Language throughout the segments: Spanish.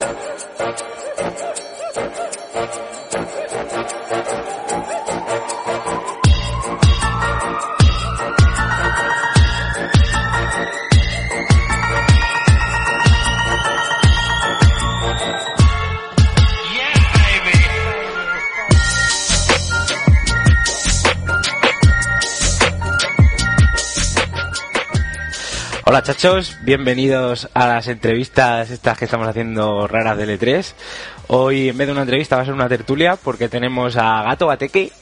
Thank you. Hola chachos, bienvenidos a las entrevistas estas que estamos haciendo raras de L3. Hoy en vez de una entrevista va a ser una tertulia porque tenemos a Gato Bateque.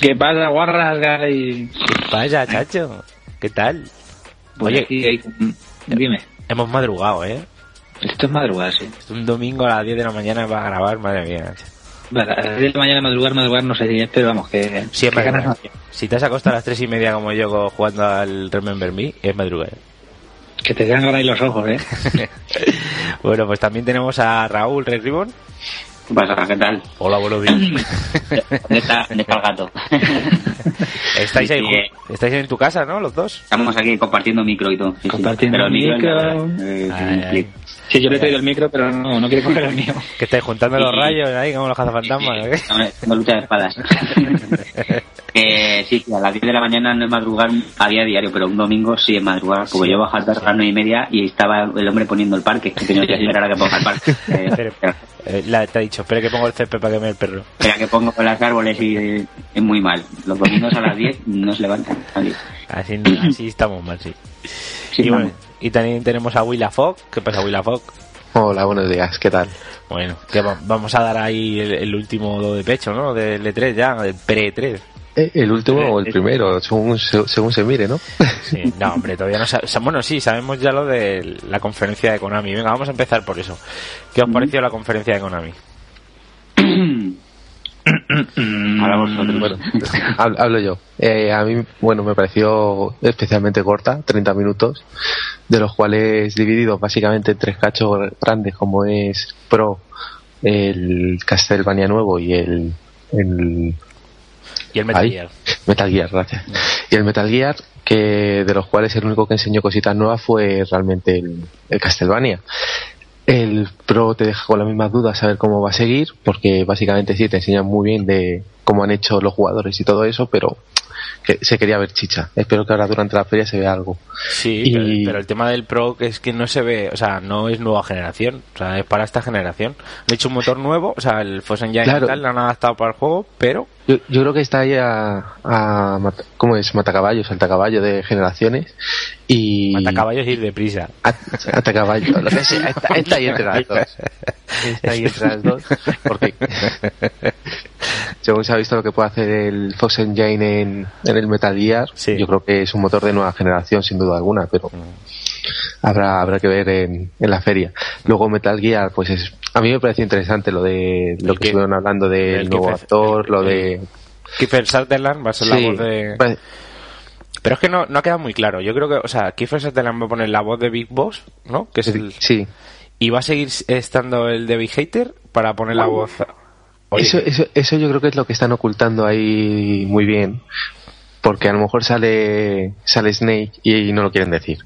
¿Qué pasa, guarras, Gary? Vaya chacho, ¿qué tal? Pues Oye, aquí, ahí, dime. hemos madrugado, ¿eh? Esto es madrugar, sí. Es un domingo a las 10 de la mañana para grabar, madre mía. Vale, a las 10 de la mañana madrugar, madrugar, no sé pero vamos, que... Sí, ganas madrugar. Si te has acostado a las 3 y media como yo jugando al Remember Me, es madrugar. Que te sangran ahí los ojos, ¿eh? Bueno, pues también tenemos a Raúl Red Ribbon. ¿Qué pasa? ¿Qué tal? Hola, buenos días. ¿Dónde está, dónde está el gato? Estáis ahí, estáis en tu casa, ¿no? Los dos. Estamos aquí compartiendo micro y todo. Sí, sí. Compartiendo Pero el micro. micro. eh, Ay. Sí, yo le he traído el micro, pero no, no quiere coger el mío. Que estáis juntando los rayos ahí como los cazafantasmas. ¿o qué? No, eh, Tengo lucha de espadas. que sí, a las 10 de la mañana no es madrugar a día diario, pero un domingo sí es madrugar, porque Sí, yo bajé a las 9 y media y estaba el hombre poniendo el parque, que tenía que esperar a que ponga el parque. Eh, Pero- Eh, la- te ha dicho, espera que pongo el césped para que me dé el perro. espera que pongo los árboles y eh, es muy mal. Los domingos a las 10 no se levantan. Así, así estamos mal, sí. Sí, y, bueno, vamos. Y también tenemos a Willa Fogg. ¿Qué pasa, Willa Fogg? Hola, buenos días, ¿qué tal? Bueno, que va- vamos a dar ahí el, el último do de pecho, ¿no? Del E3 ya, del pre-3. Eh, ¿El último o el primero? Según, se- según se mire, ¿no? Sí, no, hombre, todavía no sabemos. Bueno, sí, sabemos ya lo de la conferencia de Konami. Venga, vamos a empezar por eso. ¿Qué os pareció la conferencia de Konami? Ahora vosotros. Bueno, hablo, hablo yo. Eh, a mí, bueno, me pareció especialmente corta, 30 minutos, de los cuales divididos básicamente en tres cachos grandes, como es Pro, el Castlevania nuevo y el, el Y el Metal Ahí. Gear. Metal Gear, gracias. Y el Metal Gear, que de los cuales el único que enseñó cositas nuevas fue realmente el, el Castlevania. El Pro te deja con las mismas dudas saber cómo va a seguir, porque básicamente sí te enseñan muy bien de cómo han hecho los jugadores y todo eso, pero que se quería ver chicha. Espero que ahora durante la feria se vea algo. Sí, Y- pero, pero el tema del Pro es que no se ve, o sea, no es nueva generación, o sea, es para esta generación. Han hecho un motor nuevo, o sea, el Force Engine Claro. y tal, lo han adaptado para el juego, pero Yo, yo creo que está ahí a, ¿cómo es? Matacaballo, saltacaballo de generaciones y... matacaballos ir deprisa. At- Atacaballo, lo que sea, está, está ahí entre las dos. Está ahí entre las dos. Porque, según se ha visto lo que puede hacer el Fox Engine en, en el Metal Gear, Sí. yo creo que es un motor de nueva generación, sin duda alguna, pero habrá, habrá que ver en, en la feria. Luego Metal Gear, pues es, a mí me pareció interesante lo de lo que que- estuvieron hablando del el nuevo actor, el- lo de... Kiefer Sutherland va a ser Sí, la voz de... pues, Pero es que no, no ha quedado muy claro. Yo creo que, o sea, Kiefer Sutherland va a poner la voz de Big Boss, ¿no? Que es el... sí. Y va a seguir estando el de Big Hater para poner la voz... Eso, eso, eso yo creo que es lo que están ocultando ahí muy bien. Porque a lo mejor sale, sale Snake y no lo quieren decir.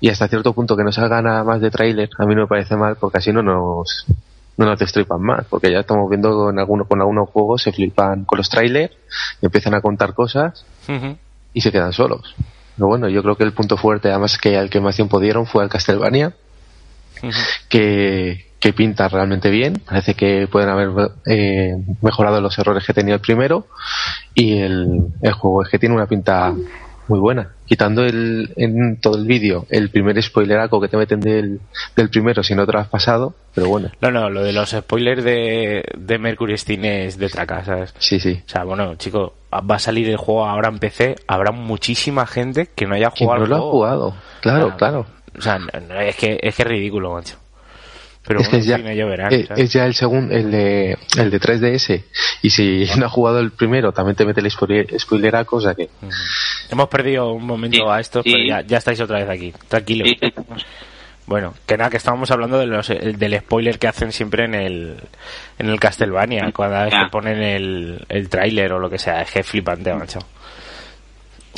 Y hasta cierto punto que no salga nada más de tráiler, a mí no me parece mal porque así no nos, no nos destripan más. Porque ya estamos viendo con algunos, con algunos juegos se flipan con los trailers, empiezan a contar cosas y se quedan solos. Pero bueno, yo creo que el punto fuerte, además que al que más tiempo dieron fue al Castlevania, que, que pinta realmente bien. Parece que pueden haber eh, mejorado los errores que tenía el primero. Y el, el juego es que tiene una pinta muy buena. Quitando el, en todo el vídeo el primer spoileraco que te meten del, del primero si no te lo has pasado. Pero bueno, No, no, lo de los spoilers de, de Mercury Steam es de traca, ¿sabes? sí, sí. O sea, bueno, chico, va a salir el juego ahora en PC, habrá muchísima gente que no haya jugado no lo ha jugado. Claro, claro. O sea, no- no, es que es que es ridículo, macho. Pero es que bueno, es ya, verán, eh, es ya el segundo, el de, el de 3DS. Y si no has jugado el primero, también te mete el spoiler, spoileraco, o sea que. Hemos perdido un momento Sí, a esto, sí. pero ya, ya estáis otra vez aquí. Tranquilo. Sí, Bueno, que nada, que estábamos hablando de los, el- del spoiler que hacen siempre en el, en el Castlevania, cada vez que ponen el, el tráiler o lo que sea, es que es flipante, macho.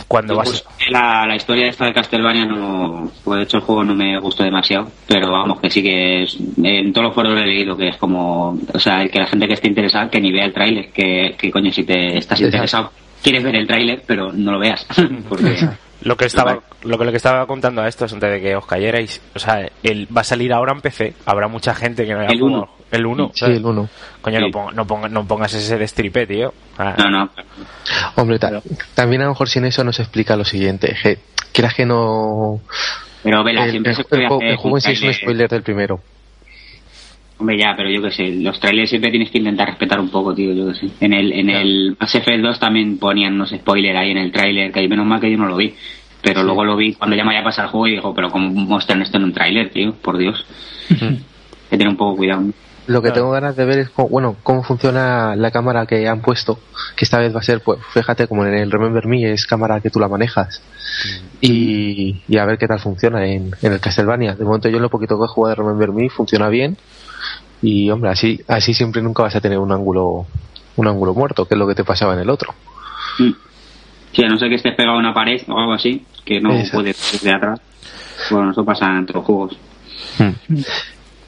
Cuando vas... la, la historia esta de Castlevania no, pues de hecho el juego no me gustó demasiado, pero vamos que sí que es, en todos los foros lo he leído que es como, o sea, que la gente que esté interesada que ni vea el tráiler, que, que coño si te estás interesado quieres ver el tráiler pero no lo veas, porque Lo que estaba lo que le estaba contando a estos antes de que os cayerais, o sea, el, va a salir ahora en PC, habrá mucha gente que no haya El jugado. uno. El 1. Sí, el 1. Coño, Sí. no, ponga- no, ponga- no pongas ese de stripe, tío. Ah, no, no, Hombre, ta- también a lo mejor sin eso nos explica lo siguiente. Que, quieras que no... pero vela, El, siempre el- se el puede juego, hacer el juego en sí es un spoiler del primero. Hombre, ya, pero yo qué sé, los trailers siempre tienes que intentar respetar un poco, tío, yo qué sé. En el, en el Mass Effect 2 también ponían unos spoilers ahí en el trailer, que ahí menos mal que yo no lo vi. Pero luego lo vi cuando ya me había pasado el juego y digo, pero ¿cómo muestran esto en un trailer, tío? Por Dios. Hay que tener un poco cuidado. ¿no? Lo que Claro. tengo ganas de ver es cómo, bueno, cómo funciona la cámara que han puesto, que esta vez va a ser, pues fíjate, como en el Remember Me, es cámara que tú la manejas. Y, y a ver qué tal funciona en, en el Castlevania. De momento yo en lo poquito que he jugado de Remember Me funciona bien. Y hombre, así, así siempre nunca vas a tener un ángulo, un ángulo muerto, que es lo que te pasaba en el otro. Mm. Sí, a no ser que estés pegado a una pared o algo así, que no Exacto. puedes desde atrás. Bueno, eso pasa en otros juegos.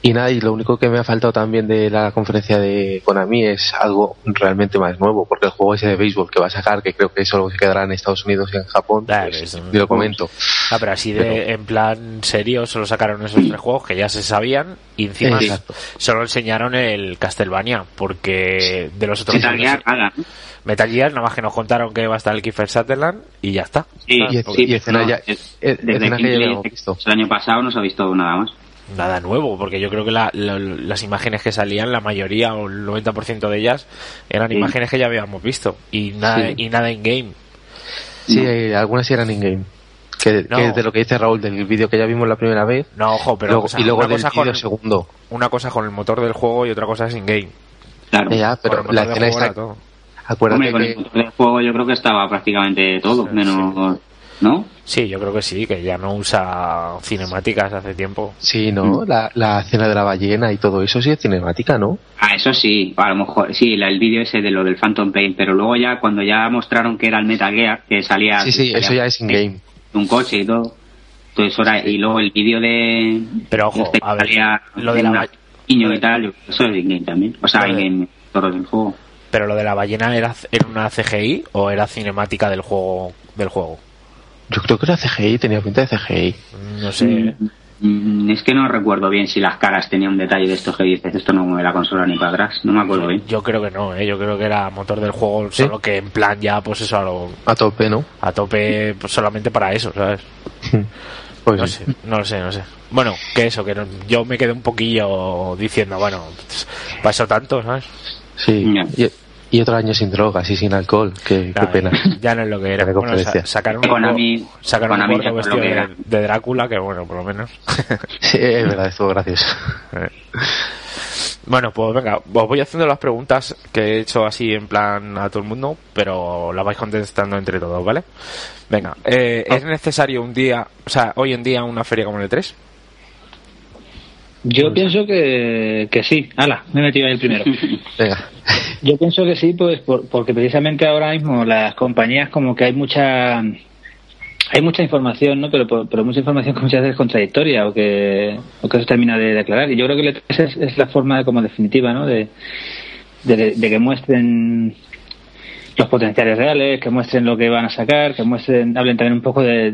Y nada, y lo único que me ha faltado también de la conferencia de Konami es algo realmente más nuevo, porque el juego ese de béisbol que va a sacar, que creo que solo se quedará en Estados Unidos y en Japón, Ah, pues, eso yo lo comento. Ah, pero así de, en plan serio, solo sacaron esos tres juegos que ya se sabían y encima solo enseñaron el Castlevania, porque de los otros Metal Gear, nada. Metal Gear, nada más que nos contaron que va a estar el Kiefer Sutherland y ya está. Sí, Y- Ah, y sí, escena no, ya- es- desde escena que ya Kingsley, habíamos visto. el año pasado no se ha visto nada más. Nada nuevo, porque yo creo que la- la- las imágenes que salían, la mayoría o el 90% de ellas eran Sí. imágenes que ya habíamos visto y nada, Sí. y nada in game. Sí, No. eh, algunas sí eran in-game. Que, No. que es de lo que dice Raúl del vídeo que ya vimos la primera vez. No, ojo, pero luego- o sea, y luego una, del cosa con, segundo. una cosa con el motor del juego y otra cosa es in game. Claro. Ya, pero el la escena juego está... Acuérdate Hombre, con que... el motor del juego yo creo que estaba prácticamente todo, Sí, menos... ¿No? Sí, yo creo que sí, que ya no usa cinemáticas hace tiempo. Sí, ¿no? La, la escena de la ballena y todo eso sí es cinemática, ¿no? Ah, eso sí, a lo mejor, sí, la- el vídeo ese de lo del Phantom Pain, pero luego ya cuando ya mostraron que era el Metal Gear, que salía... Sí, sí, salía eso ya es in-game. Un coche y todo. Entonces, ahora, y luego el vídeo de... Pero ojo, este que a ver, salía lo de la niño y tal, eso es in-game también. O sea, in-game, todo del juego. Pero lo de la ballena era, era una CGI o era cinemática del juego del juego. Yo creo que era CGI, tenía pinta de CGI. No sé. Mm, Es que no recuerdo bien si las caras tenían un detalle de estos que dices, esto no mueve la consola ni para atrás, no me acuerdo bien. Yo creo que no, ¿eh? yo creo que era motor del juego, ¿Sí? solo que en plan ya, pues eso, a, lo- A tope, ¿no? a tope, pues solamente para eso, ¿sabes? Pues No sí. sé, no lo sé, no sé. Bueno, que eso, que no- yo me quedé un poquillo diciendo, bueno, pues, pasó tanto, ¿sabes? Sí. Y, otro año sin drogas y sin alcohol. Qué, pena. Ya no es lo que era. Bueno, sa- sacaron un Konami- sacaron vestido de, Drácula, que bueno, por lo menos. Sí, es verdad, estuvo gracioso. Bueno, pues venga, os voy haciendo las preguntas que he hecho así en plan a todo el mundo, pero las vais contestando entre todos, ¿vale? Venga, eh, ¿es necesario un día, o sea, hoy en día una feria como el E3? Yo pienso que, que sí. Ala, me he metido ahí el primero. Venga. Yo pienso que sí, pues por- porque precisamente ahora mismo las compañías como que hay mucha hay mucha información, ¿no? Pero, por- pero mucha información que muchas veces es contradictoria o que, o que se termina de declarar. Y yo creo que el E3 es, es la forma de, como definitiva, ¿no? De, de, de que muestren los potenciales reales, que muestren lo que van a sacar, que muestren, hablen también un poco de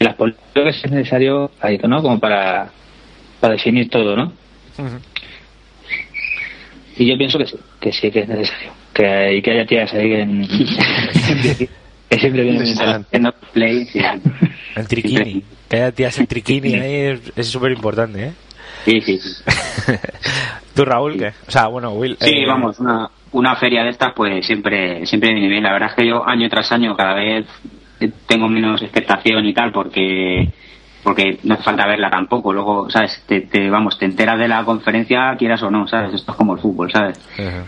las políticas que es necesario, ahí, ¿no? Como para, para definir todo, ¿no? Y yo pienso que sí, que sí que es necesario. Que, hay, que haya tías ahí en, que siempre vienen bien. En play, sí. El triquini. Que haya tías el triquini ahí es- es súper importante, ¿eh? Sí, sí, sí. ¿Tú, Raúl, qué? O sea, bueno, Will. Sí, eh, vamos, una, una feria de estas pues siempre siempre viene bien. La verdad es que yo año tras año cada vez tengo menos expectación y tal porque porque no hace falta verla tampoco. Luego, ¿sabes? Te, te, vamos, te enteras de la conferencia, quieras o no, ¿sabes? Esto es como el fútbol, ¿sabes?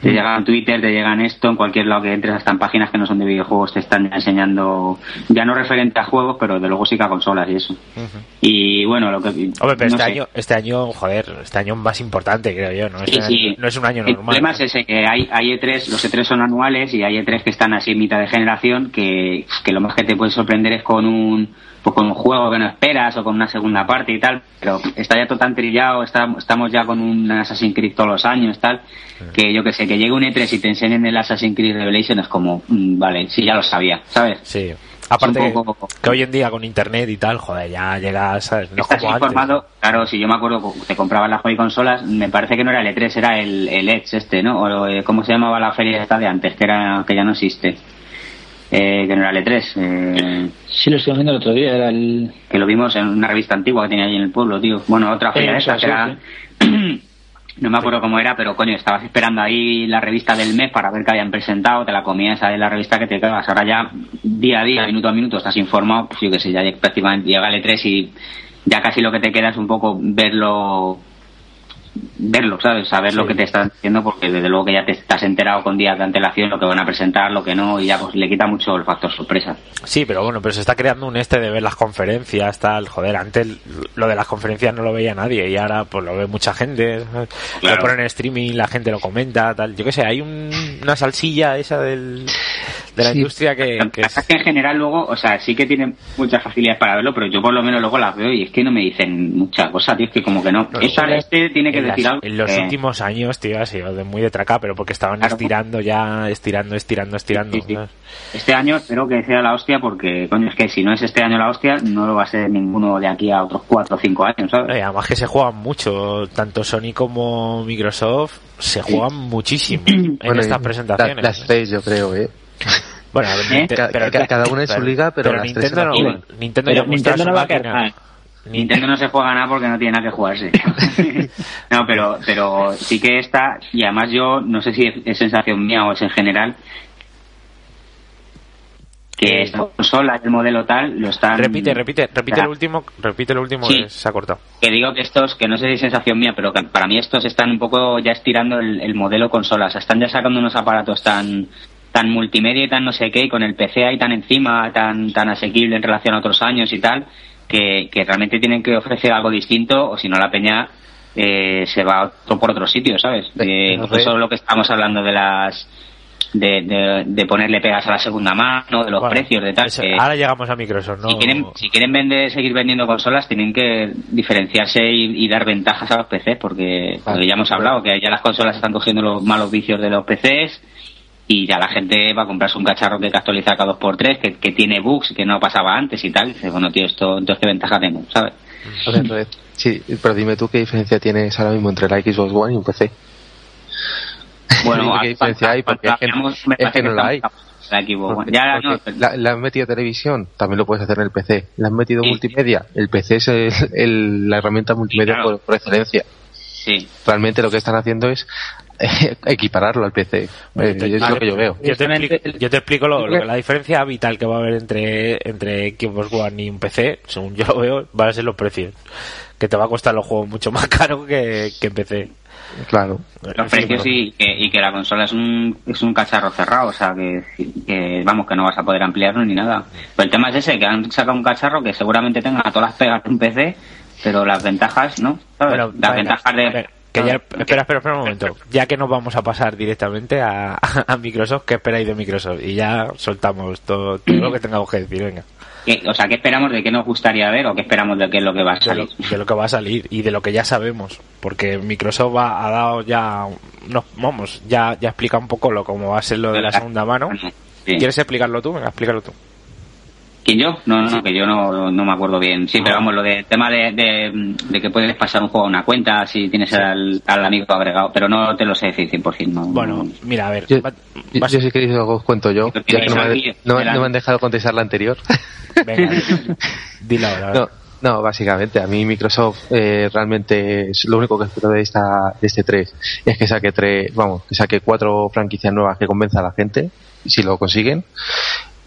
Te llegan Twitter, te llegan esto, en cualquier lado que entres, hasta en páginas que no son de videojuegos, te están enseñando, ya no referente a juegos, pero de luego sí que a consolas y eso. Y bueno, lo que. Hombre, pero este, año, este año, joder, este año más importante, creo yo, ¿no? Este sí, no es un año normal. El problema es ese, que hay, hay E3, los E3 son anuales y hay E3 que están así en mitad de generación, que, que lo más que te puede sorprender es con un pues con un juego que no esperas o con una segunda parte y tal, pero está ya todo tan trillado, estamos ya con un Assassin's Creed todos los años, tal, que yo que sé, que llegue un E3 y te enseñen el Assassin's Creed Revelation es como, mm, vale, sí, ya lo sabía, ¿sabes? Sí. Aparte que, hoy en día con internet y tal, joder, ya llegas, ¿sabes? No Estás informado, claro, si yo me acuerdo, te comprabas las Joy consolas, me parece que no era el E3, era el, el Edge este, ¿no? O eh, cómo se llamaba la feria esta de antes, que era que ya no existe eh, que no era el E3. Eh, sí, lo estuvimos viendo el otro día, era el... Que lo vimos en una revista antigua que tenía allí en el pueblo, tío. Bueno, otra feria de esas, era... no me acuerdo cómo era, pero coño, estabas esperando ahí la revista del mes para ver qué habían presentado, te la comías ahí en la revista que te cagas. Ahora ya, día a día, minuto a minuto, estás informado, pues yo que sé, ya prácticamente llega el E3 y ya casi lo que te queda es un poco verlo verlo, ¿sabes? Saber lo que te están diciendo porque desde luego que ya te estás enterado con días de antelación lo que van a presentar, lo que no, y ya pues le quita mucho el factor sorpresa. Sí, pero bueno, pero se está creando un este de ver las conferencias, tal, joder, antes lo de las conferencias no lo veía nadie y ahora pues lo ve mucha gente, lo ponen en streaming, la gente lo comenta, tal, yo qué sé, hay una salsilla esa del, de la industria que... que es... en general luego, o sea, sí que tienen muchas facilidades para verlo, pero yo por lo menos luego las veo y es que no me dicen mucha cosa, tío, es que como que no. este tiene que decir algo. En los últimos años, tío, ha sido de muy de traca, pero porque estaban estirando ya, estirando, estirando, estirando. Este año espero que sea la hostia porque, coño, es que si no es este año la hostia, no lo va a ser ninguno de aquí a otros 4 o 5 años, ¿sabes? Y además que se juegan mucho, tanto Sony como Microsoft se juegan muchísimo en estas presentaciones. Las seis, yo creo, ¿eh? Bueno, ¿Eh? pero, cada uno en su liga, pero, Nintendo, no, Nintendo, no va a quedar Nintendo no se juega nada porque no tiene nada que jugarse. no, pero, pero sí que está, y además yo no sé si es, sensación mía o es en general, que esta consola, el modelo tal, lo están... Repite, repite, repite el último, repite el último que se ha cortado. Que digo que estos, que no sé si es sensación mía, pero que para mí estos están un poco ya estirando el, el modelo consola, o sea, están ya sacando unos aparatos tan tan multimedia y tan no sé qué, y con el PC ahí tan encima, tan, tan asequible en relación a otros años y tal, que, que realmente tienen que ofrecer algo distinto, o si no la peña eh, se va otro por otro sitio, ¿sabes? Eh, eso es lo que estamos hablando de las de, de, ponerle pegas a la segunda mano, de los precios, de tal. ahora llegamos a Microsoft, ¿no? Si quieren, si quieren vender, seguir vendiendo consolas, tienen que diferenciarse y, dar ventajas a los PCs, porque, porque ya hemos hablado que ya las consolas están cogiendo los malos vicios de los PCs y ya la gente va a comprarse un cacharro que actualiza cada 2x3, que, que tiene bugs que no pasaba antes y tal. Y dice, bueno, tío, esto, entonces qué ventaja tengo, ¿sabes? sí, pero dime tú qué diferencia tienes ahora mismo entre la Xbox One y un PC. Bueno, ¿qué diferencia hay? Porque es que, no la hay. La, no, la, han metido televisión, también lo puedes hacer en el PC. La han metido multimedia, el PC es el, la herramienta multimedia por, por, excelencia. Sí. Realmente lo que están haciendo es equipararlo al PC. Eh, es lo que yo veo. Yo te explico, lo, la diferencia vital que va a haber entre, entre Xbox One y un PC, según yo lo veo, van a ser los precios. Que te va a costar los juegos mucho más caro que, que en PC. Claro. Los precios y que, y que la consola es un, es un cacharro cerrado, o sea, que, que, vamos, que no vas a poder ampliarlo ni nada. Pero el tema es ese, que han sacado un cacharro que seguramente tenga todas las pegas de un PC, pero las ventajas, ¿no? las ventajas de... Que ya, espera, espera, espera un momento. Ya que nos vamos a pasar directamente a, a Microsoft, ¿qué esperáis de Microsoft? Y ya soltamos todo, todo lo que tengamos que decir, venga. O sea, ¿qué esperamos de qué nos gustaría ver o qué esperamos de qué es lo que va a salir? De lo, que va a salir y de lo que ya sabemos. Porque Microsoft ha, dado ya. No, vamos, ya, ya explica un poco lo cómo va a ser lo de la segunda mano. ¿Quieres explicarlo tú? Venga, explícalo tú. ¿Quién yo? No, no, que yo no, no me acuerdo bien. Sí, pero vamos, lo de tema de, de, que puedes pasar un juego a una cuenta si tienes al, al, amigo agregado, pero no te lo sé decir 100%. No, bueno, mira, a ver. Yo, si queréis os cuento yo, ya que no me, no, me, han dejado contestar la anterior. Venga, dilo ahora. No, no, básicamente, a mí Microsoft eh, realmente es lo único que espero de, esta, de este 3 es que saque tres, vamos, que saque cuatro franquicias nuevas que convenza a la gente, si lo consiguen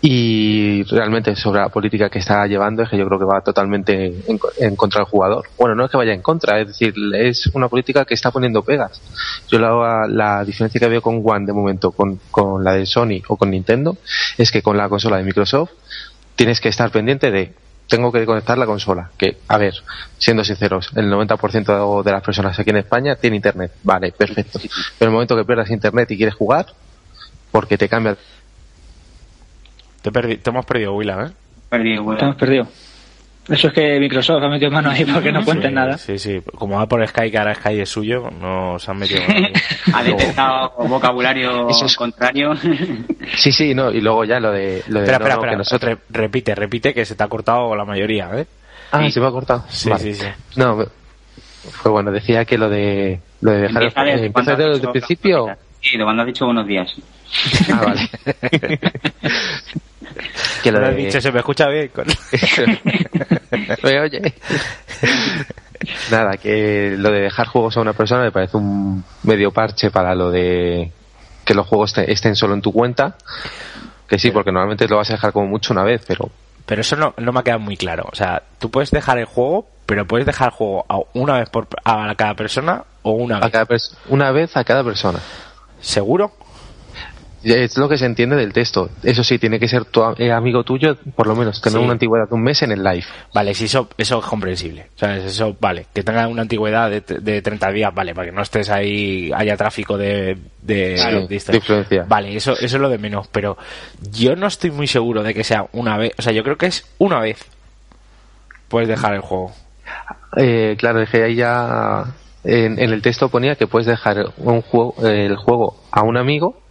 Y realmente sobre la política que está llevando es que yo creo que va totalmente en, contra del jugador. Bueno, no es que vaya en contra, es decir, es una política que está poniendo pegas. Yo la, la diferencia que veo con One de momento, con, con la de Sony o con Nintendo, es que con la consola de Microsoft tienes que estar pendiente de tengo que conectar la consola. Que, a ver, siendo sinceros, el 90% de las personas aquí en España tiene internet. Vale, perfecto. Pero el momento que pierdas internet y quieres jugar, porque te cambia te, te hemos perdido, Willa, ¿eh? Perdido, Willa. Te hemos perdido. Eso es que Microsoft ha metido mano ahí porque no cuenten nada. Sí, sí. Como va por Sky, que ahora Sky es suyo, no se han metido ha detectado vocabulario contrario. sí, sí, no. Y luego ya lo de. Lo de espera, espera, nosotros... repite, repite que se te ha cortado la mayoría, ¿eh? Ah, se me ha cortado. Sí, sí, sí. No, fue bueno. Decía que lo de. Lo de dejar. ¿Empieza desde el principio? Sí, de cuando has dicho buenos días. Ah, vale. que lo de... dicho, se me escucha bien. me oye. Nada, que lo de dejar juegos a una persona me parece un medio parche para lo de que los juegos estén solo en tu cuenta. Que sí, porque normalmente lo vas a dejar como mucho una vez, pero. Pero eso no, no me ha quedado muy claro. O sea, tú puedes dejar el juego, pero puedes dejar el juego a una vez por, a cada persona o una vez. A cada una vez a cada persona. ¿Seguro? Es lo que se entiende del texto. Eso sí, tiene que ser tu eh, amigo tuyo, por lo menos, tener una antigüedad de un mes en el live. Vale, sí, eso, eso es comprensible. ¿Sabes? Eso, vale. Que tenga una antigüedad de, de 30 días, vale, para que no estés ahí, haya tráfico de, de, influencia. Vale, eso, eso es lo de menos. Pero yo no estoy muy seguro de que sea una vez. O sea, yo creo que es una vez. Puedes dejar el juego. Eh, claro, es que ahí ya en, el texto ponía que puedes dejar un juego, el juego a un amigo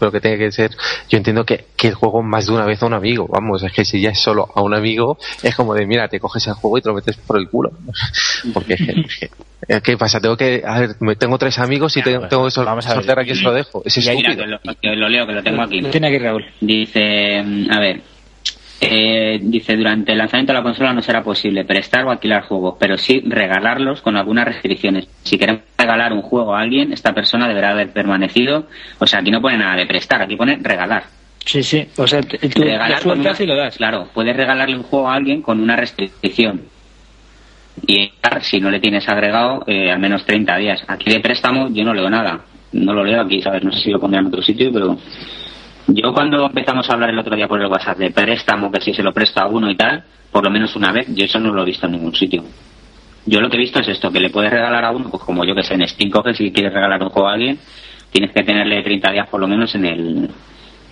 pero que tiene que ser, yo entiendo que, que el juego más de una vez a un amigo, vamos, es que si ya es solo a un amigo, es como de, mira, te coges el juego y te lo metes por el culo. Porque es ¿qué pasa? Tengo que, a ver, tengo tres amigos y tengo, tengo que sortear aquí se lo dejo. Es estúpido. lo, lo, leo, que lo tengo aquí. Tiene aquí Raúl. Dice, a ver, eh, dice, durante el lanzamiento de la consola no será posible prestar o alquilar juegos, pero sí regalarlos con algunas restricciones. Si queremos regalar un juego a alguien, esta persona deberá haber permanecido. O sea, aquí no pone nada de prestar, aquí pone regalar. Sí, sí. O sea, tú regalar y lo das. Claro, puedes regalarle un juego a alguien con una restricción. Y si no le tienes agregado, eh, al menos 30 días. Aquí de préstamo yo no leo nada. No lo leo aquí, ¿sabes? No sé si lo pondré en otro sitio, pero yo cuando empezamos a hablar el otro día por el WhatsApp de préstamo, que si se lo presta a uno y tal, por lo menos una vez, yo eso no lo he visto en ningún sitio. Yo lo que he visto es esto, que le puedes regalar a uno, pues como yo que sé, en Steam que si quieres regalar un juego a alguien, tienes que tenerle 30 días por lo menos en el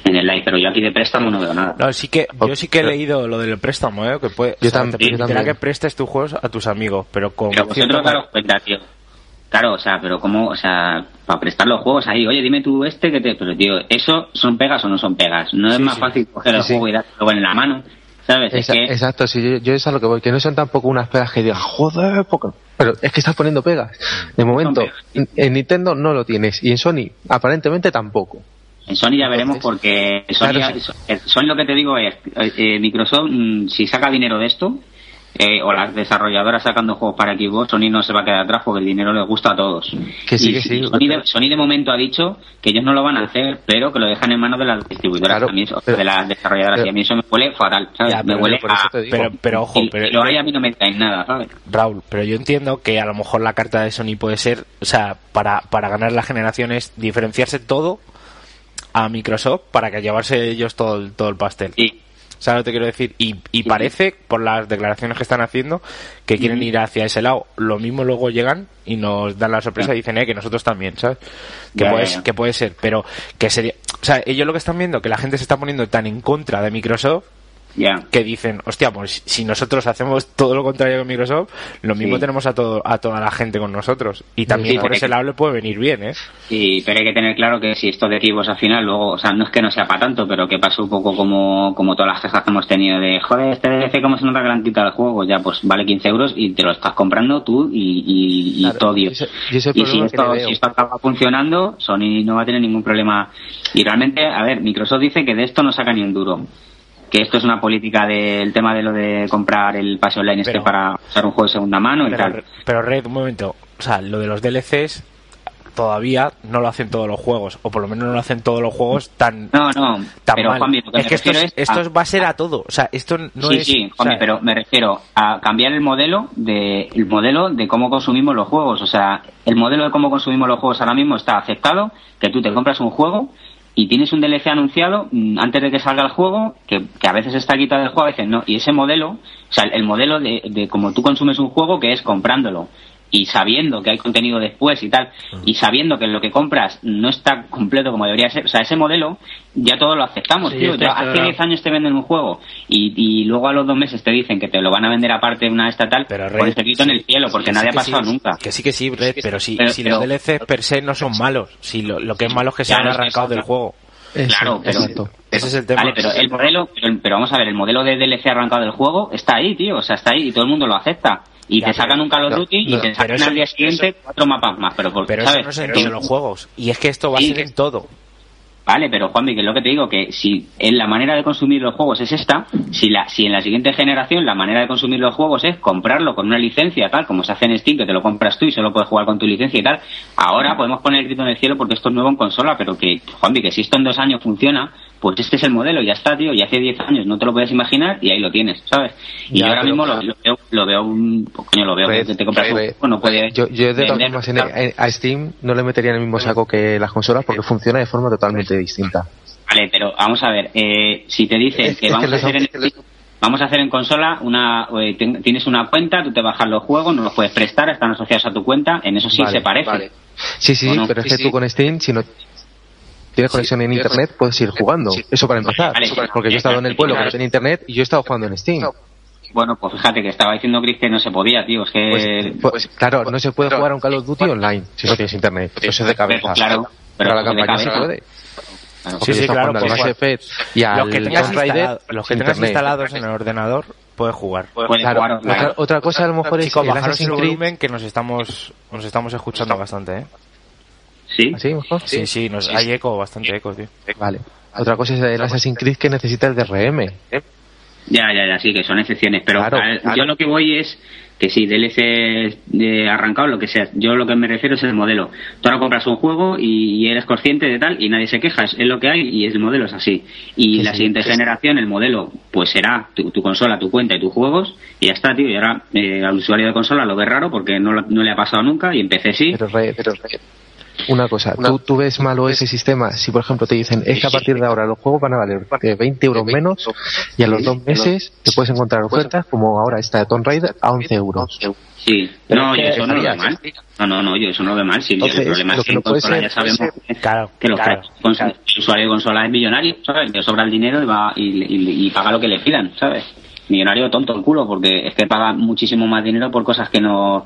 en el live, pero yo aquí de préstamo no veo nada. No, sí que, yo sí que he leído lo del préstamo, ¿eh? que puede, yo, también, que prestes tus juegos a tus amigos, pero con pero vosotros daros cuenta, tío, Claro, o sea, pero como, o sea, para prestar los juegos ahí, oye, dime tú este que te... Pero, tío, ¿eso son pegas o no son pegas? No es más fácil coger el juego y darlo en la mano, ¿sabes? Exacto, sí, yo, es a lo que voy, que no son tampoco unas pegas que digas, joder, porque... pero es que estás poniendo pegas. De momento, en Nintendo no lo tienes y en Sony aparentemente tampoco. En Sony ya veremos porque Sony, lo que te digo es, eh, Microsoft, mm, si saca dinero de esto, eh, o las desarrolladoras sacando juegos para Xbox, Sony no se va a quedar atrás porque el dinero les gusta a todos. Que sí, que sí. Sony, de, momento ha dicho que ellos no lo van a hacer, pero que lo dejan en manos de las distribuidoras, de las desarrolladoras. y a mí eso me huele fatal, me huele a... Pero, pero ojo, pero, a mí no me traen nada, ¿sabes? Raúl, pero yo entiendo que a lo mejor la carta de Sony puede ser, o sea, para, para ganar la generación es diferenciarse todo a Microsoft para que llevarse ellos todo el, todo el pastel. Sí ¿Sabes lo que te quiero decir? Y, y parece, por las declaraciones que están haciendo, que quieren ir hacia ese lado. Lo mismo luego llegan y nos dan la sorpresa y dicen, eh, que nosotros también, ¿sabes? Que, puede, que puede ser, pero que sería... O sea, ellos lo que están viendo, que la gente se está poniendo tan en contra de Microsoft, que dicen, hostia, pues si nosotros hacemos todo lo contrario que Microsoft, lo mismo tenemos a todo a toda la gente con nosotros. Y también por ese lado le puede venir bien, ¿eh? Sí, pero hay que tener claro que si esto de equipos al final, luego, o sea, no es que no sea para tanto, pero que pasó un poco como, como todas las quejas que hemos tenido de, joder, este DLC, ¿cómo se nota quitado el juego? Ya, pues vale 15 euros y te lo estás comprando tú y, y, todo Dios. Y, si, esto, si esto acaba funcionando, Sony no va a tener ningún problema. Y realmente, a ver, Microsoft dice que de esto no saca ni un duro que esto es una política del tema de lo de comprar el pase online este para usar un juego de segunda mano y tal. Pero Red, un momento, o sea, lo de los DLCs todavía no lo hacen todos los juegos, o por lo menos no lo hacen todos los juegos tan, No, no, tan pero mal. Juanmi, lo que es me que esto, es- esto a- va a ser a todo. O sea, esto no sí, es. sí, o Juanmi, sea, pero me refiero a cambiar el modelo de el modelo de cómo consumimos los juegos. O sea, el modelo de cómo consumimos los juegos ahora mismo está aceptado, que tú te compras un juego y tienes un DLC anunciado mm, antes de que salga el juego, que, que a veces está quitado del juego, a veces no. Y ese modelo, o sea, el modelo de, de cómo tú consumes un juego, que es comprándolo y sabiendo que hay contenido después y tal, y sabiendo que lo que compras no está completo como debería ser, o sea, ese modelo ya todos lo aceptamos, Sí, tío. hace claro. 10 años te venden un juego y, y luego a los dos meses te dicen que te lo van a vender aparte de una estatal, Pero, pues Rey, te quito en el cielo, porque que nadie sí, ha pasado sí, nunca. Que sí, que sí, Red, pero si, Pero- si pero- los DLCs per se no son malos, si lo, lo que es malo es que se han arrancado del juego. Eso, Claro, pero- exacto. Ese es el tema. Vale, pero el modelo, pero, pero vamos a ver, el modelo de DLC arrancado del juego está ahí, tío, o sea, está ahí y todo el mundo lo acepta. Y Ya, te sacan un Call of no, Duty y te sacan eso- al día siguiente cuatro mapas más, pero, ¿sabes? eso no es en los juegos. Y es que esto va a ser en todo. Vale, pero Juanmi, que es lo que te digo, que si en la manera de consumir los juegos es esta, si la si en la siguiente generación la manera de consumir los juegos es comprarlo con una licencia, tal, como se hace en Steam, que te lo compras tú y solo puedes jugar con tu licencia y tal, ahora podemos poner el grito en el cielo porque esto es nuevo en consola, pero que, Juanmi, que si esto en dos años funciona, pues este es el modelo, ya está, tío, y hace 10 años no te lo puedes imaginar y ahí lo tienes, ¿sabes? Y Ya, yo ahora mismo lo, lo veo, lo veo un, coño, lo veo Red, que te compras un Red. juego, no puede Yo, yo de todas formas a Steam no le metería en el mismo saco que las consolas porque funciona de forma totalmente distinta. Vale, pero vamos a ver, eh, si te dicen Es- que es vamos que a hacer en los- vamos a hacer en consola una eh, ten- tienes una cuenta, tú te bajas los juegos, no los puedes prestar, están asociados a tu cuenta, en eso sí Vale, se parece. vale. Sí, sí, pero es Sí, que tú con Steam, si no tienes conexión en internet, puedes ir jugando. Eso para empezar. Vale, Porque yo he estado en el pueblo que no claro. tenía internet y yo he estado jugando en Steam. Bueno, pues fíjate que estaba diciendo Chris que no se podía, tío, es que Pues, pues, claro, no se puede jugar a un Call of Duty online si no tienes internet. Eso es de cabeza. Pues claro, pero a la pues campaña se puede. Claro. Sí, sí, claro, pues, Mass Effect y al los que tengas, instalado- los que tengas instalados en el ordenador, puedes jugar. Puedes Claro, jugar otra, otra cosa a lo mejor es Chicos, el Assassin's Creed. volumen que nos estamos, nos estamos escuchando bastante, ¿eh? Sí. ¿Así mejor? Sí, sí, nos, hay eco, bastante eco, tío. Vale. Otra cosa es el Assassin's Creed que necesita el DRM. Ya, ya, ya, sí, que son excepciones. Pero Claro, a- claro. yo lo que voy es que si DLC de arrancado, lo que sea, yo lo que me refiero es el modelo. Tú ahora compras un juego y, y eres consciente de tal y nadie se queja, es, es lo que hay y el modelo es así. Y Sí, la sí, siguiente sí. generación, el modelo, pues será tu, tu consola, tu cuenta y tus juegos y ya está, tío. Y ahora eh, al usuario de consola lo ve raro porque no, lo- no le ha pasado nunca y en PC sí. Pero, Red, una cosa, ¿tú, tú ves malo ese sistema si por ejemplo te dicen es que a partir de ahora los juegos van a valer eh, 20 euros menos y a los dos meses te puedes encontrar ofertas como ahora esta de Tomb Raider a 11 euros. Sí, no, yo eso no lo veo mal. No, no, no, yo eso no lo veo mal. Sí, Entonces, el problema lo es que en puede consola ser- ya sabemos que- Claro, que los claro. cons- el usuario de consola es millonario, ¿sabes? Le sobra el dinero y va y, y- y paga lo que le pidan, ¿sabes? Millonario tonto el culo, porque es que paga muchísimo más dinero por cosas que no...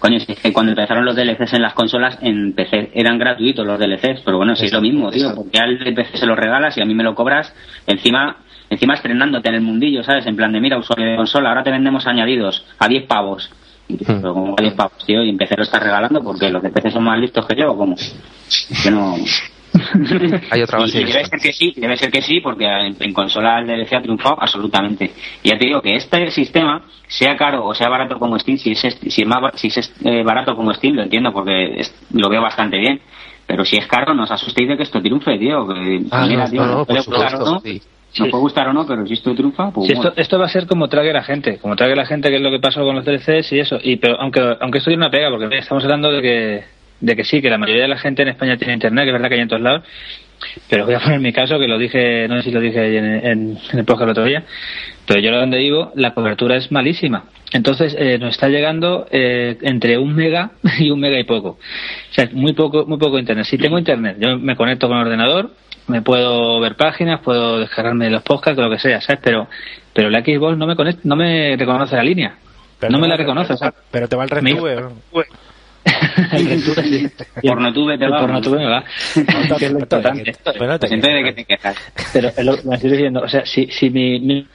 Coño, si es que cuando empezaron los DLCs en las consolas, en PC eran gratuitos los DLCs, pero bueno, si es lo mismo, tío, porque al de PC se lo regalas y a mí me lo cobras, encima encima estrenándote en el mundillo, ¿sabes? En plan de, mira, usuario de consola, ahora te vendemos añadidos a 10 pavos. Tú, Pero como a 10 pavos, tío, y en PC lo estás regalando porque los de PC son más listos que yo, ¿o ¿cómo? Que no... Hay otra Y- base. y debe ser que sí, debe ser que sí, porque en, en consola el DLC ha triunfado absolutamente. Y ya te digo que este sistema, sea caro o sea barato como Steam, si es, si es, más, si es eh, barato como Steam, lo entiendo, porque es- lo veo bastante bien. Pero si es caro, no os asustéis de que esto triunfe, tío. Que, Ah, mira, no, tío, no, no, puede gustar o no, sí. nos puede gustar o no, pero si esto triunfa, pues bueno. esto, esto va a ser como trague la gente, como trague la gente, que es lo que pasó con los DLCs y eso. Y pero aunque aunque esto tiene una pega, porque estamos hablando de que de que sí, que la mayoría de la gente en España tiene internet, que es verdad que hay en todos lados. Pero voy a poner mi caso, que lo dije, no sé si lo dije en, en, en el podcast el otro día, pero yo donde vivo la cobertura es malísima. Entonces eh, nos está llegando eh, entre un mega y un mega y poco. O sea, muy poco, muy poco internet. Si tengo internet, yo me conecto con el ordenador, me puedo ver páginas, puedo descargarme los podcasts, lo que sea, ¿sabes? Pero, pero la Xbox no me conect- no me reconoce la línea. Pero no me la reconoce, o sea, Pero te va el Me- sí. Pornotube te va. Pornotube me va. Que Pues entonces, ¿de qué te quejas? Pero es lo que me estoy diciendo, o sea, si, si mi, mi,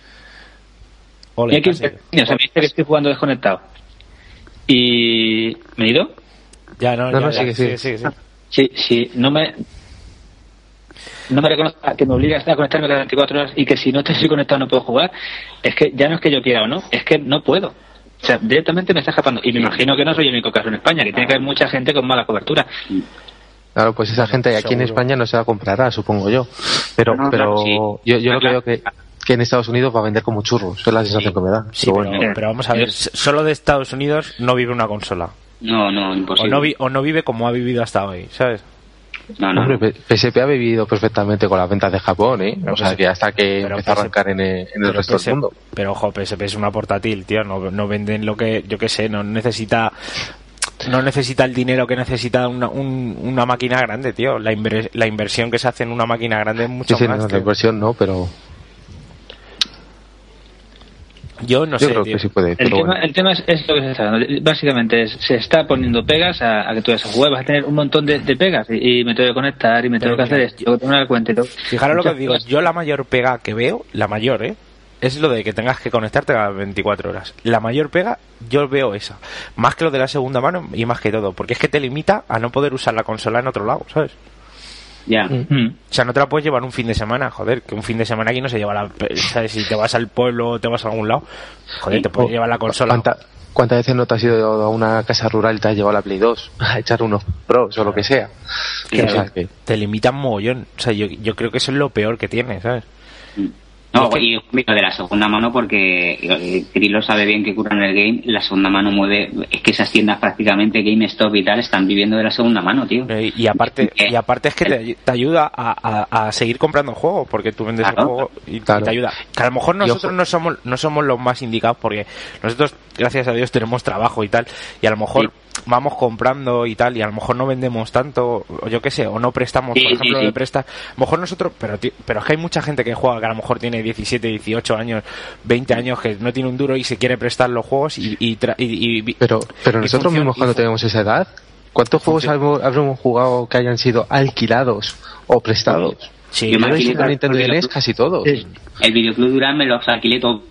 Ole, casi. o sea, me dice que estoy jugando desconectado y me he ido, Ya, no, No, ya, no, ya, sigue, sigue, sigue. sigue, si, si no me no me reconoce que me obliga a estar conectarme cada 24 horas y que si no estoy conectado no puedo jugar, es que ya no es que yo quiera o no, es que no puedo. O sea, directamente me está escapando. Y me imagino que no soy el único caso en España, que tiene que haber mucha gente con mala cobertura. Claro, pues esa gente aquí en. España no se la comprará, supongo yo. Pero, No, pero claro, sí. yo, yo lo que Claro. veo que, que en Estados Unidos va a vender como churros. Esa es la sensación que me da. Sí, Pero bueno. pero vamos a ver, solo de Estados Unidos no vive una consola. No, no, O imposible. no, vi- o no vive como ha vivido hasta hoy, ¿sabes? No, no. Hombre, PSP ha vivido perfectamente con las ventas de Japón, ¿eh? Pero o sea, PSP que hasta que empezó a arrancar en el, en el Pero resto PSP del mundo. Pero ojo, PSP es una portátil, tío. No, no venden lo que, yo qué sé, no necesita. No necesita el dinero que necesita una, un- una máquina grande, tío. La, inver- la inversión que se hace en una máquina grande es mucho Sí, sí, más. no, la inversión no, pero Yo no yo sé, creo tío. que sí puede. El tema, bueno. el tema es, es lo que se está dando. Básicamente es, se está poniendo pegas a, a que tú esa web vas a tener un montón de, de pegas y, y me tengo que conectar y me tengo Pero que hacer esto, tengo que tener una cuenta y todo. Fijaros lo que os digo. Yo la mayor pega que veo, la mayor, ¿eh? Es lo de que tengas que conectarte cada 24 horas. La mayor pega, yo veo esa. Más que lo de la segunda mano y más que todo. Porque es que te limita a no poder usar la consola en otro lado, ¿sabes? Ya. Mm. O sea, no te la puedes llevar un fin de semana, joder, que un fin de semana aquí no se lleva la... ¿Sabes? Si te vas al pueblo o te vas a algún lado, joder, te puedes Oh, llevar la consola. ¿Cuánta- ¿Cuántas veces no te has ido a una casa rural y te has llevado la Play 2 a echar unos pros o lo que sea? Claro. O sea, que- Te limitan mogollón. O sea, yo, yo creo que eso es lo peor que tiene, ¿sabes? No, Es que- y lo de la segunda mano, porque eh, Grillo sabe bien que cura en el game, la segunda mano mueve, es que esas tiendas prácticamente GameStop y tal están viviendo de la segunda mano, tío. Eh, Y aparte, y aparte es que te, te ayuda a, a- a seguir comprando juegos, porque tú vendes el Claro. juego y, y Claro. te ayuda. Que a lo mejor nosotros no somos, no somos los más indicados, porque nosotros, gracias a Dios, tenemos trabajo y tal, y a lo mejor vamos comprando y tal, y a lo mejor no vendemos tanto, o yo qué sé, o no prestamos, Sí, por sí, ejemplo, sí. de presta. A lo mejor nosotros, pero, ti- pero es que hay mucha gente que juega, que a lo mejor tiene 17, 18 años, 20 años, que no tiene un duro y se quiere prestar los juegos y... y, tra- y- y- Pero, pero y nosotros mismos cuando tenemos esa edad, ¿cuántos juegos habremos jugado que hayan sido alquilados o prestados? Sí, Yo Yo me alquilé Nintendo casi todos. Sí. El videoclub Durán me los alquilé todos.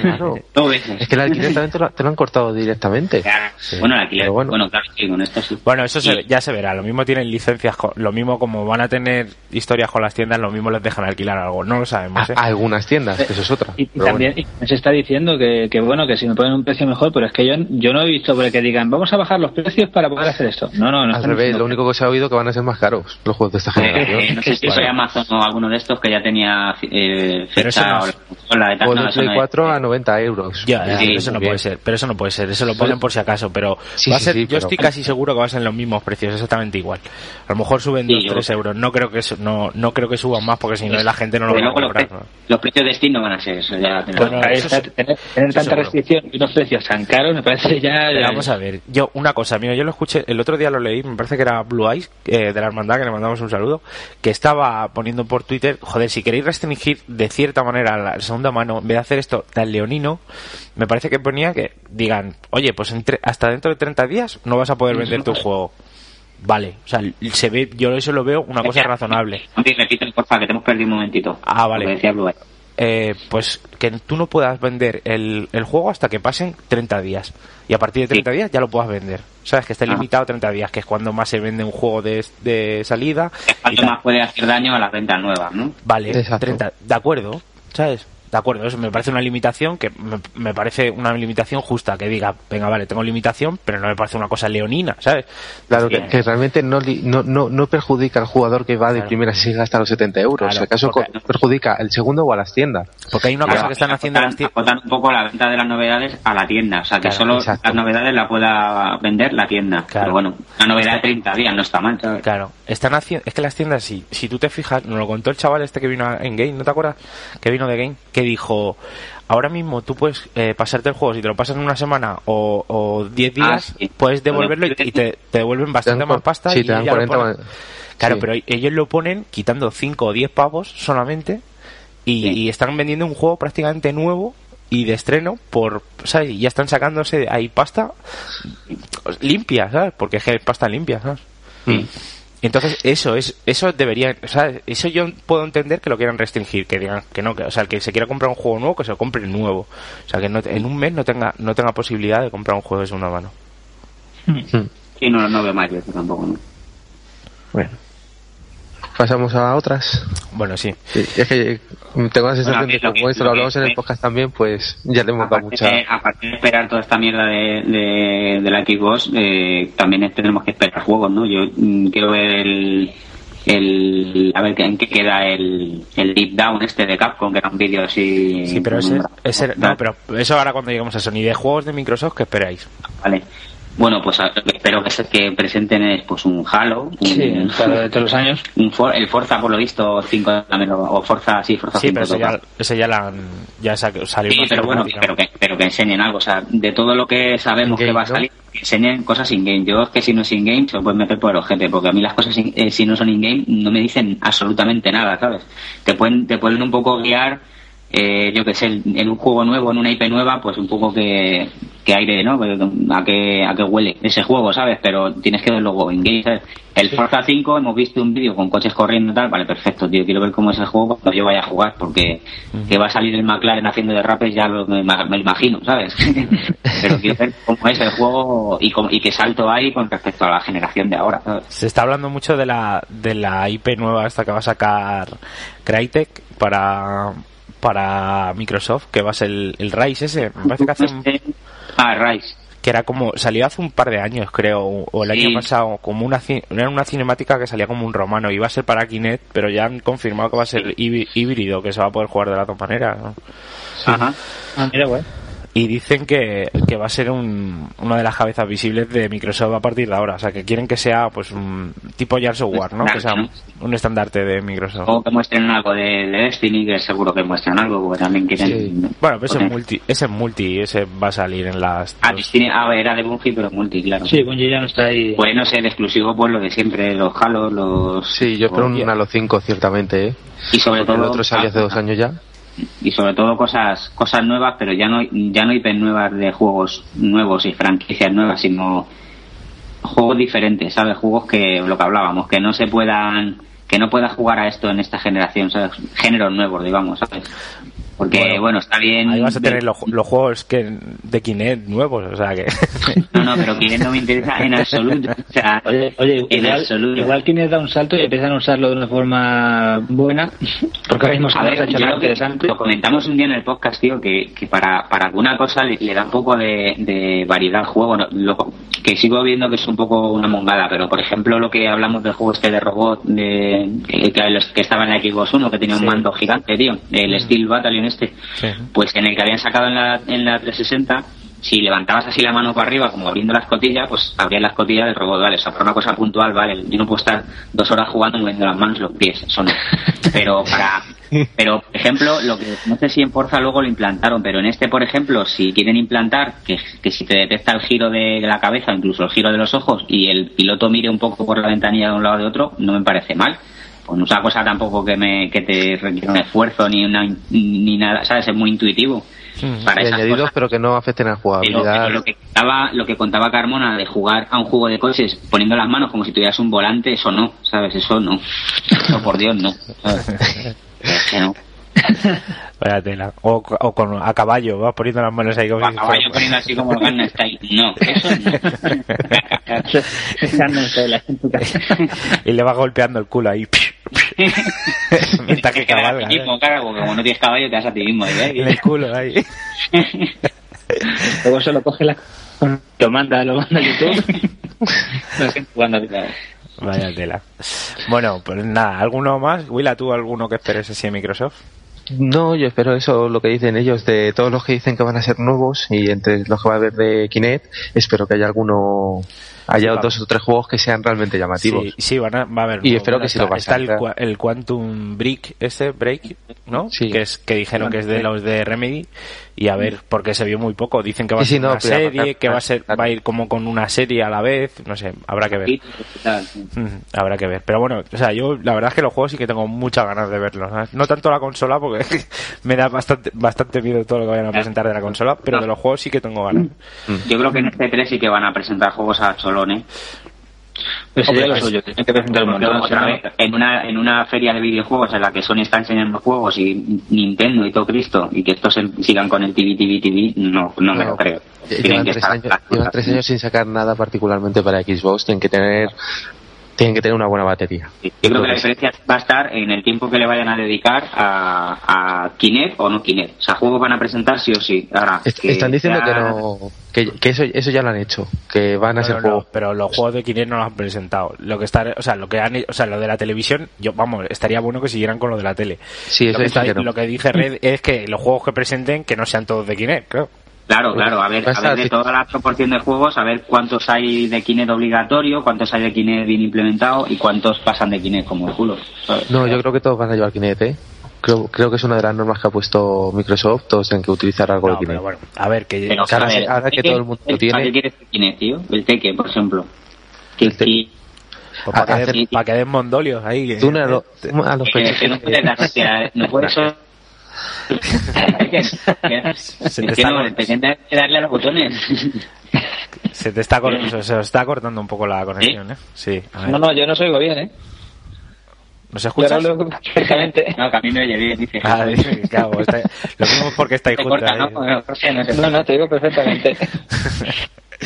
Claro. Dos veces. Es que el alquiler también te lo, te lo han cortado directamente. Claro. Bueno, el alquiler, bueno. bueno. claro, sí, con esto sí. Bueno, eso se- ya se verá. Lo mismo tienen licencias, co- lo mismo como van a tener historias con las tiendas, lo mismo les dejan alquilar algo. No lo sabemos, ¿eh? A, a algunas tiendas, que eso es otra. Y, también bueno. se está diciendo que, que bueno que si me ponen un precio mejor pero es que yo yo no he visto por el que digan vamos a bajar los precios para poder hacer esto no no no Al revés, lo único que se ha oído que van a ser más caros los juegos de esta generación. eh, no sé si fue Amazon o alguno de estos que ya tenía eh, fecha no o es- la consola de tal. O no, de eso Play no es- 4 a 90 euros. Ya, ya, Sí, pero eso no bien. puede ser, pero eso no puede ser, eso lo ponen por si acaso, pero Sí, va a ser, sí, yo pero- estoy casi seguro que va a ser los mismos precios, exactamente igual. A lo mejor suben Sí, 2, yo- 3 euros, no creo que eso, no, no creo que suban más porque si no la gente no lo va a luego los, comprar. pre- ¿no? los precios de Steam no van a ser eso. Ya. Bueno, eso sí. tener, tener Eso tanta seguro. restricción y unos precios tan caros me parece ya Pero vamos a ver, yo una cosa, mira, yo lo escuché, el otro día lo leí, me parece que era Blue Eyes, eh, de la hermandad, que le mandamos un saludo, que estaba poniendo por Twitter, joder, si queréis restringir de cierta manera la segunda mano, en vez de hacer esto tan leonino, me parece que ponía que digan, oye, pues entre- hasta dentro de 30 días no vas a poder vender tu juego. Vale, o sea, se ve, yo eso lo veo una cosa razonable. Repítelo, porfa, que te hemos perdido un momentito. Ah, vale. Eh, pues que tú no puedas vender el, el juego hasta que pasen 30 días. Y a partir de 30 días ya lo puedas vender. Sabes que esté limitado a 30 días, que es cuando más se vende un juego de, de salida. Es tal. más puede hacer daño a las ventas nuevas, ¿no? Vale, Exacto. 30. De acuerdo, ¿sabes? De acuerdo, eso me parece una limitación que me, me parece una limitación justa, que diga, venga, vale, tengo limitación, pero no me parece una cosa leonina, ¿sabes? Claro, que, que realmente no, li- no, no, no perjudica al jugador que va de Claro. primera si gasta los 70 euros. Claro, si acaso perjudica el segundo o a las tiendas. Porque hay una Claro, cosa que están haciendo acotan, las tiendas. acotan un poco la venta de las novedades a la tienda. O sea, que Claro, solo exacto. las novedades la pueda vender la tienda. Claro. Pero bueno, la novedad de 30 días no está mal, ¿sabes? Claro, están haciendo, es que las tiendas, si, si tú te fijas, nos lo contó el chaval este que vino en Game, ¿no te acuerdas? Que vino de Game, que dijo, ahora mismo tú puedes eh, pasarte el juego, si te lo pasas en una semana o, o 10 Ah, días, sí. puedes devolverlo y, y te, te devuelven bastante Te dan más pasta. sí, y te dan ya lo 40 ponen. más- Claro, sí. pero ellos lo ponen quitando 5 o 10 pavos solamente y, Sí. y están vendiendo un juego prácticamente nuevo y de estreno por, ¿sabes? Ya están sacándose ahí pasta limpia, ¿sabes? Porque es que es pasta limpia, ¿sabes? Sí. Entonces, eso es, eso debería, o sea, eso yo puedo entender que lo quieran restringir, que digan que no, que, o sea, el que se quiera comprar un juego nuevo, que se lo compre nuevo. O sea, que no, en un mes no tenga, no tenga posibilidad de comprar un juego de segunda mano. Hmm. Sí, no, no veo mal yo eso tampoco, ¿no? Bueno. Pasamos a otras. Bueno, sí. Es que tengo la sensación Bueno, que como esto lo lo que- hablamos en el podcast también, pues ya le hemos dado Aparte mucha... de, aparte de esperar toda esta mierda de, de, de la Xbox, eh, también tenemos que esperar juegos, ¿no? Yo mm, quiero ver el, el a ver en qué queda el, el Deep Down este de Capcom, que era un vídeo así... Sí, pero ese, ese- no, pero eso ahora cuando lleguemos a Sony de juegos de Microsoft, ¿qué esperáis? Vale. Bueno, pues espero que, se, que presenten eh, pues un Halo, un, Sí, de todos los años. un For- el Forza por lo visto 5 también lo- o Forza sí Forza Sí, 5 pero ese ya, ese ya, la ya sa- salió Sí, pero bueno, pero que, pero que enseñen algo. O sea, de todo lo que sabemos que va a salir, que enseñen cosas in-game. Yo es que si no es in-game, se lo pueden meter por el ojete, porque a mí las cosas in- eh, si no son in-game no me dicen absolutamente nada, ¿sabes? Te pueden, te pueden un poco guiar, eh, yo que sé, en en un juego nuevo, en una IP nueva, pues un poco que, que aire, ¿no? A qué, a qué huele ese juego, ¿sabes? Pero tienes que verlo luego in-game, ¿sabes? El Forza 5 hemos visto un vídeo con coches corriendo y tal, vale, perfecto, tío, quiero ver cómo es el juego cuando yo vaya a jugar, porque que va a salir el McLaren haciendo de rapes ya lo, me, me imagino, ¿sabes? Pero quiero ver cómo es el juego y, cómo- y qué salto hay con respecto a la generación de ahora, ¿sabes? Se está hablando mucho de la, de la IP nueva esta que va a sacar Crytek para, para Microsoft, que va a ser el, el Rise ese. Me parece que hace un- Ah, Rise. que era como salió hace un par de años creo o el Sí. año pasado como una era una cinemática que salía como un romano iba a ser para Kinect pero ya han confirmado que va a ser híbri- híbrido que se va a poder jugar de las dos maneras ¿no? Ajá. Ah, mira, güey. Y dicen que, que va a ser un, una de las cabezas visibles de Microsoft a partir de ahora o sea que quieren que sea pues un tipo Gears of War ¿no? que sea un, un estandarte de Microsoft O que muestren algo de, de Destiny, que seguro que muestran algo, porque también quieren... Sí. bueno pues ese multi ese multi ese va a salir en las Ah, Destiny, ah, era de Bungie, pero multi, claro. Sí, Bungie ya no está ahí. Pues no sé, de exclusivo, pues lo de siempre, los Halo, los... Sí, yo espero un Halo 5 ciertamente, ¿eh? Y sobre todo... El otro salió hace dos años ya. Y sobre todo cosas cosas nuevas pero ya no ya no nuevas de juegos nuevos y franquicias nuevas sino juegos diferentes sabes juegos que lo que hablábamos que no se puedan que no puedas jugar a esto en esta generación sabes géneros nuevos digamos sabes porque Bueno, bueno, está bien ahí vas a tener los, los juegos que de Kinect nuevos o sea que no no pero que no me interesa en absoluto o sea Oye, oye en igual, absoluto igual Kinect da un salto y empiezan a usarlo de una forma buena, porque ahora mismo se ver, ha hecho interesante. lo comentamos un día en el podcast, tío, que, que para, para alguna cosa le, le da un poco de, de variedad al juego. ¿no? Lo- que sigo viendo que es un poco una mongada, pero por ejemplo, lo que hablamos del juego este de robot de, que, que los- que estaba en la Xbox 1, que tenía Sí. un mando gigante, tío, el Steel Battalion este, Sí. pues en el que habían sacado en la, en la 360. Si levantabas así la mano para arriba, como abriendo la escotilla, pues abrías la escotilla del robot, vale. O sea, por una cosa puntual, vale. Yo no puedo estar dos horas jugando moviendo las manos y los pies, eso no. Pero para, pero, por ejemplo, lo que no sé si en Forza luego lo implantaron, pero en este, por ejemplo, si quieren implantar que, que si te detecta el giro de la cabeza, incluso el giro de los ojos, y el piloto mire un poco por la ventanilla de un lado o de otro, no me parece mal. Pues no es una cosa tampoco que me que te requiera un esfuerzo ni una ni nada, ¿sabes? Es muy intuitivo. Para Y esas añadidos, cosas. pero que no afecten a la Pero, jugabilidad. pero lo que contaba, lo que contaba Carmona de jugar a un juego de coches poniendo las manos como si tuvieras un volante, eso no, ¿sabes? Eso no. Eso por Dios no. ¿sabes? Es que no. Vaya tela. O, o con, a caballo, vas poniendo las manos ahí como A si caballo fuera- poniendo así como el Gangnam Style. No, eso no. Echándose la en tu casa. y le vas golpeando el culo ahí. Mientras que cabalga. mismo, claro, porque como no tienes caballo te das a ti mismo. ¿eh? En el culo ahí. Luego se lo coge la... Lo manda, lo manda a YouTube. No sé, jugando a Vaya tela. Bueno, pues nada, ¿alguno más? Willa, ¿tú alguno que esperes así en Microsoft? No, yo espero eso, lo que dicen ellos, de todos los que dicen que van a ser nuevos y entre los que va a haber de Kinect, espero que haya alguno, haya Sí, dos o tres juegos que sean realmente llamativos. Sí, sí, van a, va a haber. Y espero que sí está, lo vayan Está a el, Quantum Break, ese Break, ¿no? Sí. Que es que dijeron que es de los de Remedy y a ver, porque se vio muy poco. Dicen que va a ser sí, no, una serie, que va a ser, va a ir como con una serie a la vez, no sé, habrá que ver. Habrá que ver. Pero bueno, o sea, yo la verdad es que los juegos sí que tengo muchas ganas de verlos. ¿sabes? No tanto la consola, porque me da bastante bastante miedo todo lo que vayan a presentar de la consola, pero de los juegos sí que tengo ganas. Yo creo que en este 3 sí que van a presentar juegos a cholón, Pero sería lo Hombre, suyo, tienen que presentar un Porque, montón. otra vez, en una en una feria de videojuegos en la que Sony está enseñando juegos y Nintendo y todo Cristo y que estos sigan con el TV, TV, TV, no, no me lo creo. Llevan que tres, años, llevan tres años sin sacar nada particularmente para Xbox, tienen que tener tienen que tener una buena batería. Yo creo que la diferencia va a estar en el tiempo que le vayan a dedicar a, a Kinect o no Kinect. O sea, juegos van a presentar sí o sí. Ahora, Están diciendo que no, que, eso, eso ya lo han hecho, que van a ser juegos. pero los juegos de Kinect no los han presentado. Lo que está, o sea, lo que han, o sea, lo de la televisión, yo, vamos, estaría bueno que siguieran con lo de la tele. Sí, eso lo, que, lo que dice Red es que los juegos que presenten que no sean todos de Kinect, creo. Claro, claro, a ver, a ver de toda la proporción de juegos, a ver cuántos hay de Kinect obligatorio, cuántos hay de Kinect bien implementado y cuántos pasan de Kinect como el culo. No, yo creo que todos van a llevar Kinect, ¿eh? Creo, creo que es una de las normas que ha puesto Microsoft, todos tienen que utilizar algo de Kinect. bueno, a ver, que, ahora, que todo el mundo lo tiene... ¿Para qué quieres Kinect, tío? El Teque, por ejemplo. Que, el teque. Pues para, que den, para mondolios ahí. Tú a, los pechos. Que no puedes no puedes se te está que darle a los botones. Se te está, se, está cortando un poco la conexión, ¿eh? Sí. No, no, yo no soy oigo bien, ¿eh? ¿Nos escuchas? perfectamente. No, que a mí me oye bien, dice. Ah, dice, claro, está, lo mismo porque estáis juntos. No, no, te digo perfectamente.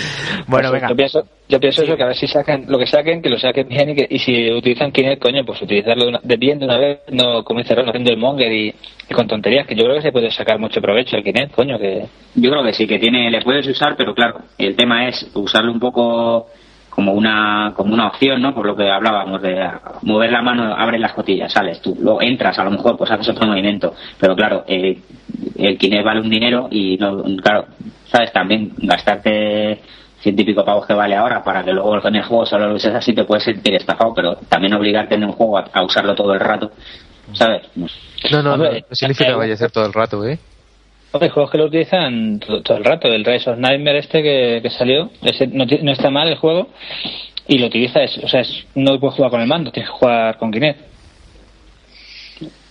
bueno, venga. Yo pienso, yo pienso eso, que a ver si sacan lo que saquen, que lo saquen bien y, que, y si utilizan Kinect, coño, pues utilizarlo de, bien de una vez, no como dice haciendo el monger y, con tonterías, que yo creo que se puede sacar mucho provecho el Kinect, coño, que... Yo creo que sí, que tiene, le puedes usar, pero claro, el tema es usarlo un poco como una como una opción, ¿no? Por lo que hablábamos de mover la mano, abres las cotillas, sales tú, luego entras, a lo mejor pues haces otro movimiento, pero claro, eh, el Kinect vale un dinero y no, claro, sabes también gastarte científico pavos que vale ahora para que luego en el juego solo lo uses así te puedes sentir estafado, pero también obligarte en un juego a, usarlo todo el rato, ¿sabes? No, no, no, significa que vaya a ser todo el rato, ¿eh? Hay juegos que lo utilizan todo, el rato. El Rise of Nightmare este que, salió, ese no, no, está mal el juego y lo utiliza, es, o sea, es, no puedes jugar con el mando, tienes que jugar con Kinect.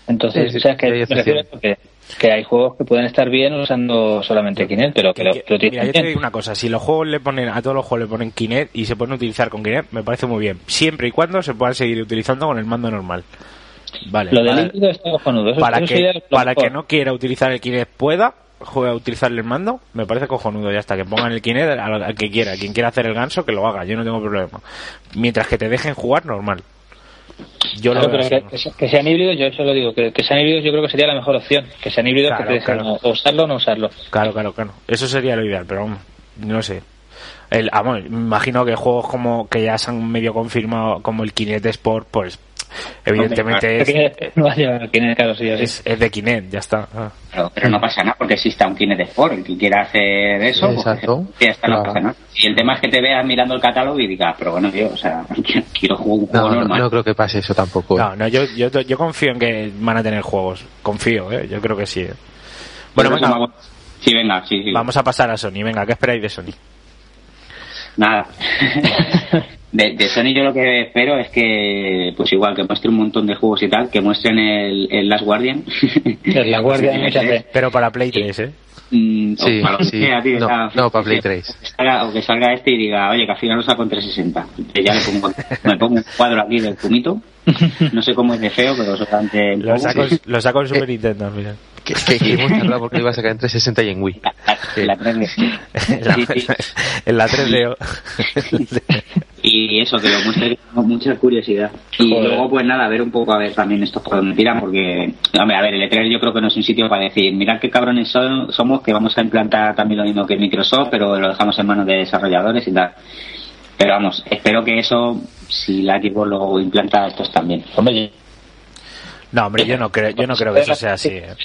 Entonces, o sea, que me refiero que, que, hay juegos que pueden estar bien usando solamente Kinect, pero que, lo, Mira, yo te digo una cosa, si los juegos le ponen, a todos los juegos le ponen Kinect y se pueden utilizar con Kinect, me parece muy bien. Siempre y cuando se puedan seguir utilizando con el mando normal. Vale. Lo del líquido está cojonudo. para que, para que no quiera utilizar el Kinect pueda juega a utilizar el mando, me parece cojonudo ya está, que pongan el Kinect al, que quiera, quien quiera hacer el ganso que lo haga, yo no tengo problema. Mientras que te dejen jugar normal. Yo lo que, sean híbridos, yo eso lo digo, que, sean híbridos yo creo que sería la mejor opción, que sean híbridos que te dejen usarlo o no usarlo. Claro, claro, claro. Eso sería lo ideal, pero no sé. El, me imagino que juegos como que ya se han medio confirmado como el Kinect Sport, pues Evidentemente es, de Kinect, ya está. Ah. pero no pasa nada porque exista un Kinect Sport. El que quiera hacer eso, pues, Exacto. ya está, no pasa nada. Y el tema es que te veas mirando el catálogo y digas, pero bueno, tío, o sea, quiero jugar un juego no, normal. No, creo que pase eso tampoco. No, no, yo, yo, yo confío en que van a tener juegos. Confío, ¿eh? yo creo que sí. ¿eh? Bueno, venga. Vamos, sí, venga, sí, sí. Vamos a pasar a Sony. Venga, ¿qué esperáis de Sony? Nada. De, Sony yo lo que espero es que, pues igual, que muestre un montón de juegos y tal, que muestren el, el Last Guardian. El Last Guardian, Pero para Play 3, ¿eh? Mm, sí, sí. no, para Play 3. O que, salga, este y diga, oye, que al final lo saco en 360. ya le pongo, me pongo un cuadro aquí del fumito. No sé cómo es de feo, pero solamente... Lo saco, lo saco en Super Nintendo, mira. Que, que, que hemos hablado porque iba a sacar en 360 y en Wii. La, 3D. en la 3D. y eso, que lo muestre con mucha curiosidad. Y luego, pues nada, a ver un poco, a ver también estos por me tiran, porque, hombre, a ver, el E3 yo creo que no es un sitio para decir, mirad qué cabrones somos, que vamos a implantar también lo mismo que Microsoft, pero lo dejamos en manos de desarrolladores y tal. Pero vamos, espero que eso, si la Xbox lo implanta, estos también. No, hombre, yo no creo, yo no creo que eso sea así. ¿eh?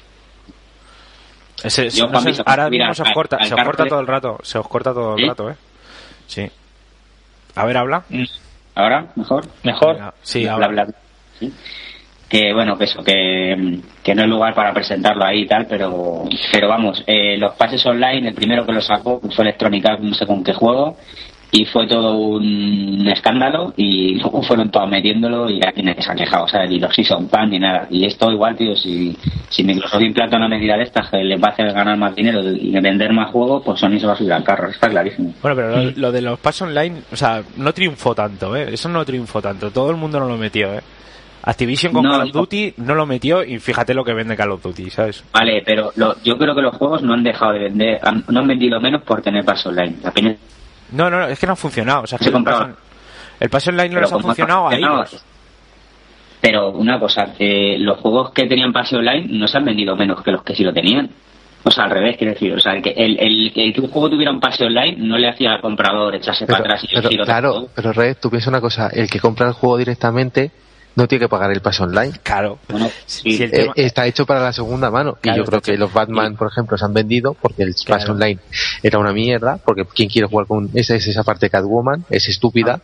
ahora mismo se os corta, se os corta todo el rato, se os corta todo el rato, ¿eh? Sí. A ver, habla. Mm. ¿Ahora? ¿Mejor? ¿Mejor? sí, habla. Que bueno, que eso, que, que, no es lugar para presentarlo ahí y tal, pero, pero vamos, eh, los pases online, el primero que lo sacó fue Electronic Arts, no sé con qué juego, y fue todo un escándalo y luego fueron todos metiéndolo y aquí nadie se ha quejado, ¿sabes? Ni los Season Pan ni nada. Y esto igual, tío, si, si Microsoft implanta una medida de estas que les va a hacer ganar más dinero y vender más juegos, pues Sony se va a subir al carro, está clarísimo. Bueno, pero lo, de los pasos online, o sea, no triunfó tanto, ¿eh? Eso no triunfó tanto, todo el mundo no lo metió, ¿eh? Activision con Call of Duty no lo metió y fíjate lo que vende Call of Duty, ¿sabes? Vale, pero yo creo que los juegos no han dejado de vender, no han vendido menos por tener pasos online. No, no, es que no ha funcionado. O sea, se El pase online no les ha funcionado a ellos. Pero una cosa, que los juegos que tenían pase online no se han vendido menos que los que sí lo tenían. O sea, al revés, quiero decir. O sea, el que, el, el, el que un juego tuviera un pase online no le hacía al comprador echarse Pero, para atrás y pero, claro, pero Red, tú piensas una cosa, el que compra el juego directamente no tiene que pagar el pase online. Claro. Bueno, Si Eh, está hecho para la segunda mano. Claro, y yo creo que hecho. los Batman, por ejemplo, se han vendido porque el pase Claro. online era una mierda. Porque ¿quién quiere jugar con esa, es esa parte de Catwoman? Es estúpida.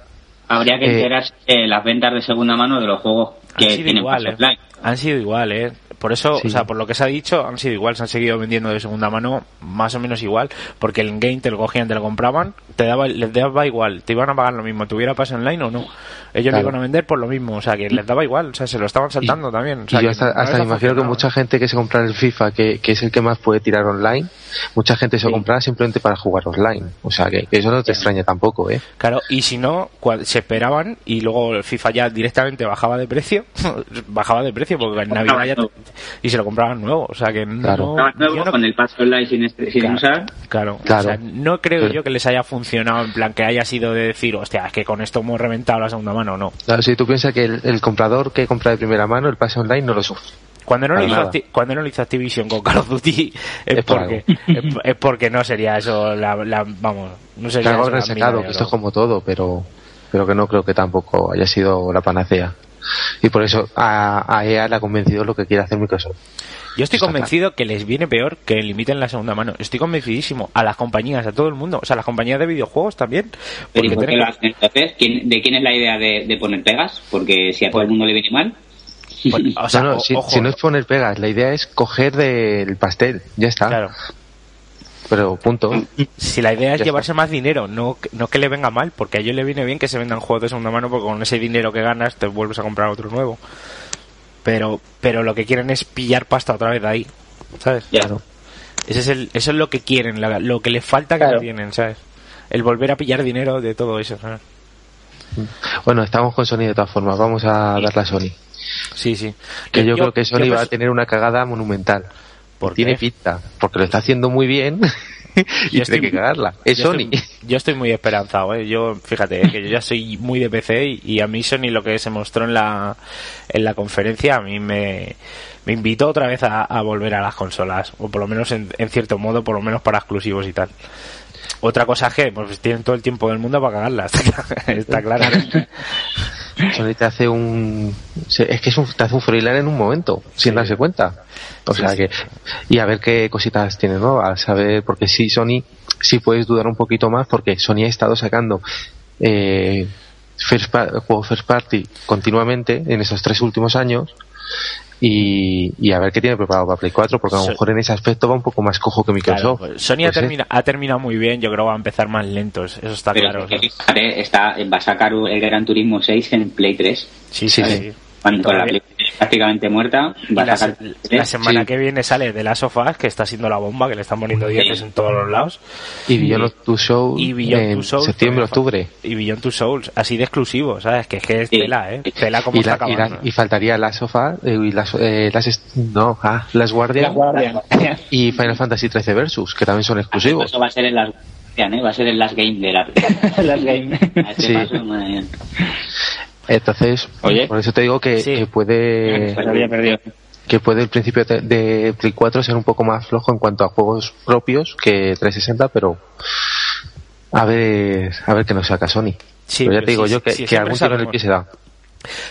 Habría que eh, enterarse de las ventas de segunda mano de los juegos que han sido tienen igual, pase eh. online. Han sido igual, ¿eh? Por eso, Sí. o sea, por lo que se ha dicho, han sido igual, se han seguido vendiendo de segunda mano más o menos igual, porque el game te lo cogían, te lo compraban, te daba, les daba igual, te iban a pagar lo mismo, tuviera pase online o no. Ellos Claro. lo iban a vender por lo mismo, o sea, que les daba igual, o sea, se lo estaban saltando también. O sea, y yo hasta, no me imagino que mucha gente que se compra el FIFA, que, que es el que más puede tirar online, mucha gente se lo Sí. comprará simplemente para jugar online. O sea, que, que eso no te extraña tampoco, ¿eh? Claro, y si no, se esperaban y luego el FIFA ya directamente bajaba de precio, bajaba de precio porque en Navidad ya y se lo compraban nuevo, o sea que Claro. no, nuevo no- con el pase online sin, este- sin Claro. usar. Claro, Claro. O sea, no creo yo que les haya funcionado en plan que haya sido de decir, hostia, es que con esto hemos reventado la segunda mano, no. Claro, si tú piensas que el, el comprador que compra de primera mano el pase online no lo sufre. Cuando no, lo hizo cuando no lo hizo Activision con Call of Duty es, Es por porque es, es porque no sería eso la, la- vamos no sería Claro, eso que esto es como todo, pero, pero que no creo que tampoco haya sido la panacea. Y por eso a, a EA le ha convencido lo que quiere hacer Microsoft. Yo estoy Está convencido que les viene peor que limiten la segunda mano. Estoy convencidísimo. A las compañías, a todo el mundo. O sea, a las compañías de videojuegos también. Pero ¿y Porque por qué tienen lo que- hacen entonces? ¿Quién- ¿De quién es la idea de, de poner pegas? Porque si a todo el mundo le viene mal. Bueno, o sea, no, no, o- si, ojo, si no es poner pegas, la idea es coger del pastel, ya está. claro. Pero punto. Si la idea es Ya llevarse más dinero, no, que- no que le venga mal, porque a ellos le viene bien que se vendan juegos de segunda mano, porque con ese dinero que ganas te vuelves a comprar otro nuevo. Pero, pero lo que quieren es pillar pasta otra vez de ahí, ¿sabes? Ya. Claro. Ese es el, eso es lo que quieren, la- lo que les falta que Claro. no tienen, ¿sabes? El volver a pillar dinero de todo eso, ¿sabes? Bueno, estamos con Sony de todas formas, vamos a darle a Sony. Sí, sí. Que yo, creo que Sony yo va a tener una cagada monumental. ¿Por Tiene qué? pinta, porque lo está haciendo muy bien y Yo tiene estoy- que cagarla. Es yo Sony. Estoy, yo estoy muy esperanzado, ¿eh? Yo, fíjate, eh, que yo ya soy muy de PC y, y a mí Sony lo que se mostró en la, en la conferencia a mí me, me invitó otra vez a, a volver a las consolas, o por lo menos en, en cierto modo, por lo menos para exclusivos y tal. Otra cosa es que pues tienen todo el tiempo del mundo para cagarlas, está claro. Sony te hace un. Es que es un, te hace un freelancer en un momento, sin Sí. darse cuenta. O Sí, sea sí. que. Y a ver qué cositas tiene nuevas. A ver, porque sí, Sony, sí puedes dudar un poquito más, porque Sony ha estado sacando. Eh, first pa- juegos first party continuamente en esos tres últimos años. Y, y a ver qué tiene preparado para Play 4, porque a lo So- mejor en ese aspecto va un poco más cojo que Claro, Microsoft. pues Sony ha, termina- ha terminado muy bien, yo creo que va a empezar más lentos, eso está Pero claro. es que está, va a sacar el Gran Turismo 6 en Play 3. Sí, Sí, sí. Cuando con la Play 3 prácticamente muerta, va a la, sacar se- la 3. semana sí. que viene sale de Last of Us, que está siendo la bomba, que le están poniendo dientes en todos los lados. Y Beyond Two Souls Y Beyond en Two Souls. septiembre, octubre. Y Beyond Two Souls, así de exclusivo, ¿sabes? Que es que es Sí. tela, ¿eh? Tela como Y, está la- y, la- acabando. y faltaría la sofá y las, eh, las no ah, las guardias Las Guardian. y Final Fantasy 13 Versus que también son exclusivos Eso va a ser el last, ¿eh? va a ser el last game de la Las game. A este Sí. paso, madre mía. Entonces Oye. por eso te digo que, Sí. que puede había perdido. que puede el principio de, Play 4 ser un poco más flojo en cuanto a juegos propios que 360 pero a ver a ver qué nos saca Sony Sí, pero ya pero te digo sí, yo que, sí, que algún tiro en el pie se da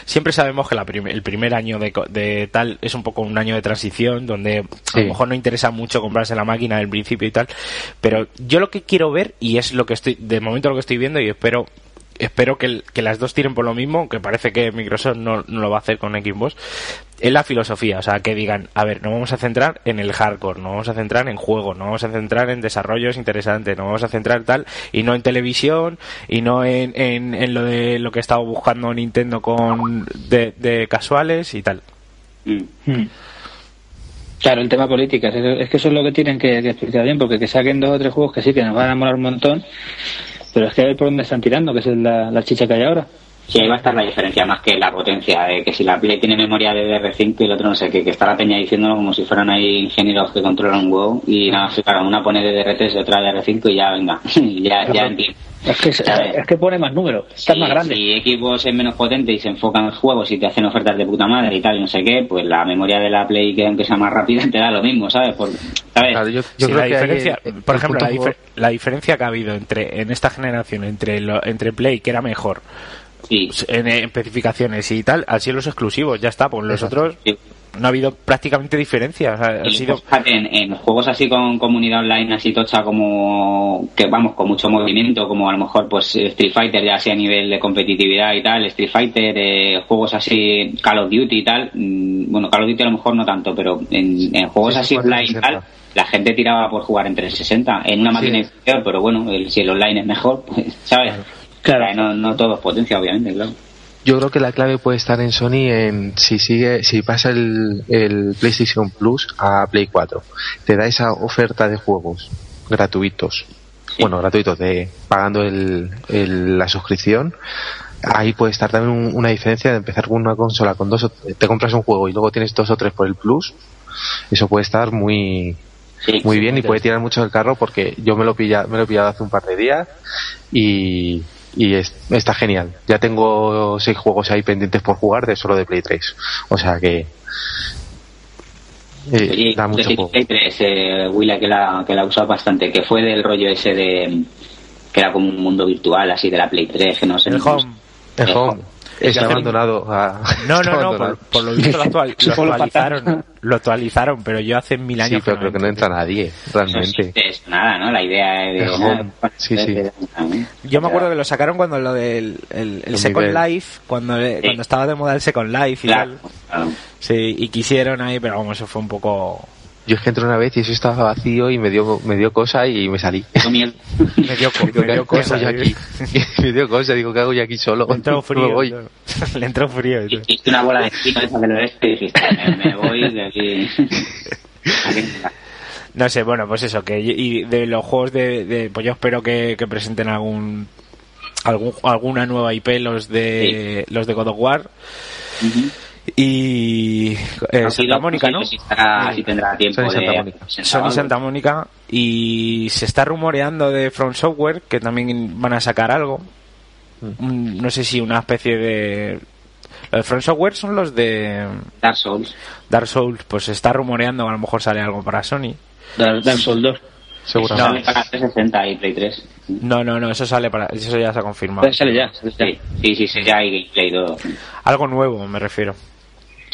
Siempre sabemos que la prim- el primer año de, co- de tal es un poco un año de transición donde a lo mejor no interesa mucho comprarse la máquina del principio y tal. Pero yo lo que quiero ver, y es lo que estoy, de momento lo que estoy viendo, y espero espero que, el- que las dos tiren por lo mismo, aunque parece que Microsoft no, no lo va a hacer con Xbox, es la filosofía, o sea, que digan, a ver, no vamos a centrar en el hardcore, no vamos a centrar en juegos, no vamos a centrar en desarrollos interesantes, no vamos a centrar tal, y no en televisión, y no en, en, en lo de lo que estaba buscando Nintendo con de, de casuales y tal. Mm. Hmm. Claro, el tema políticas. Es es que eso es lo que tienen que, que explicar bien, porque que saquen dos o tres juegos que sí que nos van a molar un montón, pero es que a ver por dónde están tirando, que es la, la chicha que hay ahora. Sí, ahí va a estar la diferencia más que la potencia, de que si la Play tiene memoria de DR5 y el otro no sé qué, que está la peña diciéndolo como si fueran ahí ingenieros que controlan un huevo y nada, claro, una pone de DR3 y otra de DR5 y ya venga, ya, ya entiendo. Es que, es que pone más números, está Sí, más grande. Si Xbox es menos potente y se enfoca en juegos y te hacen ofertas de puta madre y tal, y no sé qué, pues la memoria de la Play, que aunque sea más rápida, te da lo mismo, ¿sabes? Por, ¿sabes? Claro, yo, yo Sí, creo la que diferencia, el- por el ejemplo, la, difer- la diferencia que ha habido entre en esta generación entre lo- entre Play que era mejor Sí. en, en especificaciones y tal, han sido los exclusivos, ya está, pues los otros Sí. no ha habido prácticamente diferencia, o sea, ha Y sido en, en juegos así con comunidad online así tocha como que vamos con mucho movimiento como a lo mejor pues Street Fighter ya sea a nivel de competitividad y tal Street Fighter eh, juegos así Call of Duty y tal mm, bueno Call of Duty a lo mejor no tanto pero en, en juegos Sí, así sí, online y 360. tal la gente tiraba por jugar en 360 en una máquina Sí. inferior pero bueno el- si el online es mejor pues sabes Claro. O sea, no, no todo es potencia obviamente claro Yo creo que la clave puede estar en Sony en si sigue, si pasa el, el PlayStation Plus a Play 4. Te da esa oferta de juegos gratuitos. Sí. Bueno, gratuitos, de pagando el, el- la suscripción. Ahí puede estar también un- una diferencia de empezar con una consola con dos o, te compras un juego y luego tienes dos o tres por el Plus. Eso puede estar muy, Sí, muy sí, bien y puede tirar mucho del carro porque yo me lo pilla, me lo he pillado hace un par de días y, y es- está genial. Ya tengo seis juegos ahí pendientes por jugar de solo de Play 3. O sea que eh, Oye, da mucho juego. Play 3, eh, Willa, que la, que la ha usado bastante, que fue del rollo ese de que era como un mundo virtual así de la Play 3, que no sé. el no- home. El home que está abandonado. a- No, no, no, por, por lo visto lo, actual- lo actualizaron, lo actualizaron, pero yo hace mil Sí, años pero creo que no entra nadie, realmente. es nada, ¿no? La idea de... Home, sí, sí. Yo me acuerdo que lo sacaron cuando lo del el, el Second nivel. Life, cuando, cuando estaba de moda el Second Life y Claro, tal. claro. Sí, y quisieron ahí, pero vamos, eso fue un poco... Yo es que entré una vez y eso estaba vacío y me dio, me dio cosa y me salí. Me dio, co- me ¿qué- dio cosa. yo ¿eh? aquí? me dio cosa, digo, ¿qué hago yo aquí solo? Le entró Me frío. voy. Le entró frío. Hiciste una bola de espino esa del oeste y dijiste, me, me voy de aquí. No sé, bueno, pues eso, que y de los juegos de, de- pues yo espero que, que presenten algún, algún alguna nueva IP los de los de God of War Ujú. Y eh, Santa Mónica, ¿no? Si, tendrá tiempo Sony Santa de Mónica. Sony. Santa Mónica y se está rumoreando de From Software que también van a sacar algo. Un- no sé si una especie de los de From Software son los de Dark Souls. Dark Souls, pues se está rumoreando, a lo mejor sale algo para Sony. Dark Dark Souls 2. Seguramente. Sale para 360 y Play 3. No, no, no, eso sale para eso ya se ha confirmado. Pues sale ya. sale ya. Sí, sí, sí, ya hay gameplay y todo. Algo nuevo, me refiero.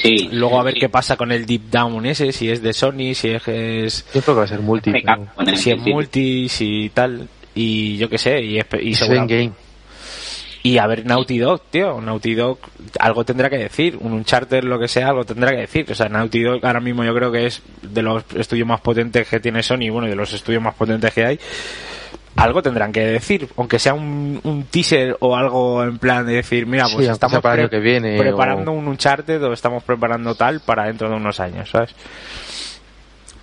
Sí. Luego a ver sí. qué pasa con el Deep Down ese, si es de Sony, si es, es- Yo creo que va a ser multi. Pero- si es multi, si tal, y yo qué sé, y, y en game. Y a ver, Naughty Dog, tío. Naughty Dog algo tendrá que decir. Un Uncharted, lo que sea, algo tendrá que decir. O sea, Naughty Dog ahora mismo yo creo que es de los estudios más potentes que tiene Sony, bueno, y de los estudios más potentes que hay. Algo tendrán que decir, aunque sea un, un teaser o algo en plan de decir, mira, Sí, pues aunque estamos sea para el año pre- que viene, preparando o- un Uncharted o estamos preparando tal para dentro de unos años, ¿sabes?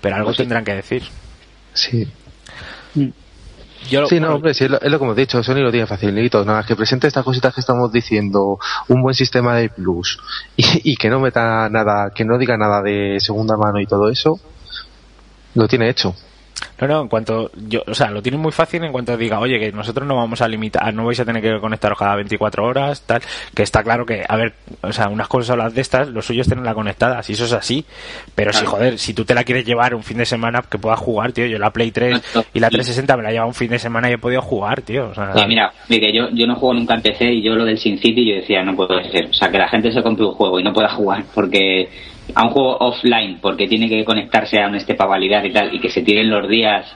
Pero algo Pues sí. tendrán que decir. Sí. Yo, Sí, no, bueno, hombre, sí, es lo, es lo que hemos dicho, Sony lo tiene facilito. Nada, que presente estas cositas que estamos diciendo, un buen sistema de plus y, y que no meta nada, que no diga nada de segunda mano y todo eso, lo tiene hecho. No, no, en cuanto yo, o sea, lo tienen muy fácil en cuanto diga, oye, que nosotros no vamos a limitar, no vais a tener que conectaros cada 24 horas, tal, que está claro que, a ver, o sea, unas consolas de estas, lo suyo es tenerla conectada, si eso es así, pero si, joder, si tú te la quieres llevar un fin de semana que puedas jugar, tío, yo la Play 3 y la 360 me la he llevado un fin de semana y he podido jugar, tío, o sea, Sí, mira, mire, yo, yo no juego nunca en PC y yo lo del Sin City yo decía, no puede ser. O sea, que la gente se compre un juego y no pueda jugar porque a un juego offline, porque tiene que conectarse a un este para validar y tal, y que se tiren los días,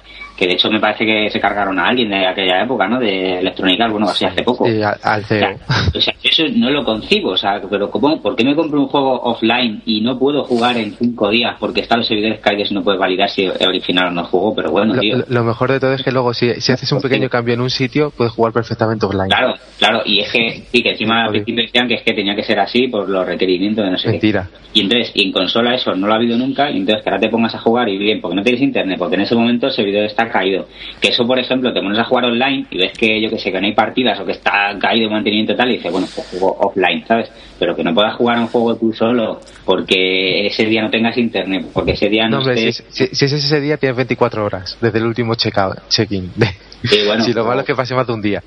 que de hecho me parece que se cargaron a alguien de aquella época, ¿no? De electrónica, bueno, así hace poco. Al, al O sea, CEO. o sea, eso no lo concibo, o sea, pero ¿cómo? ¿por qué me compro un juego offline y no puedo jugar en cinco días porque están los servidores que no puede validar si es original o no juego? Pero bueno, Lo, tío. lo- mejor de todo es que luego si, si haces un pequeño cambio en un sitio, puedes jugar perfectamente offline. Claro, claro, y es que, sí, que encima al principio decían que es que tenía que ser así por los requerimientos de no sé Mentira. qué. Y entonces, y en consola eso no lo ha habido nunca, y entonces que ahora te pongas a jugar y bien, porque no tienes internet, porque en ese momento el servidor está caído. Que eso, por ejemplo, te pones a jugar online y ves que, yo que sé, que no hay partidas o que está caído mantenimiento tal, y dices, bueno, pues juego offline, ¿sabes? Pero que no puedas jugar un juego tú solo porque ese día no tengas internet, porque ese día no, no hombre, si, si, si, es ese día tienes 24 horas desde el último check-in. Sí, bueno, si lo malo es que pase más de un día.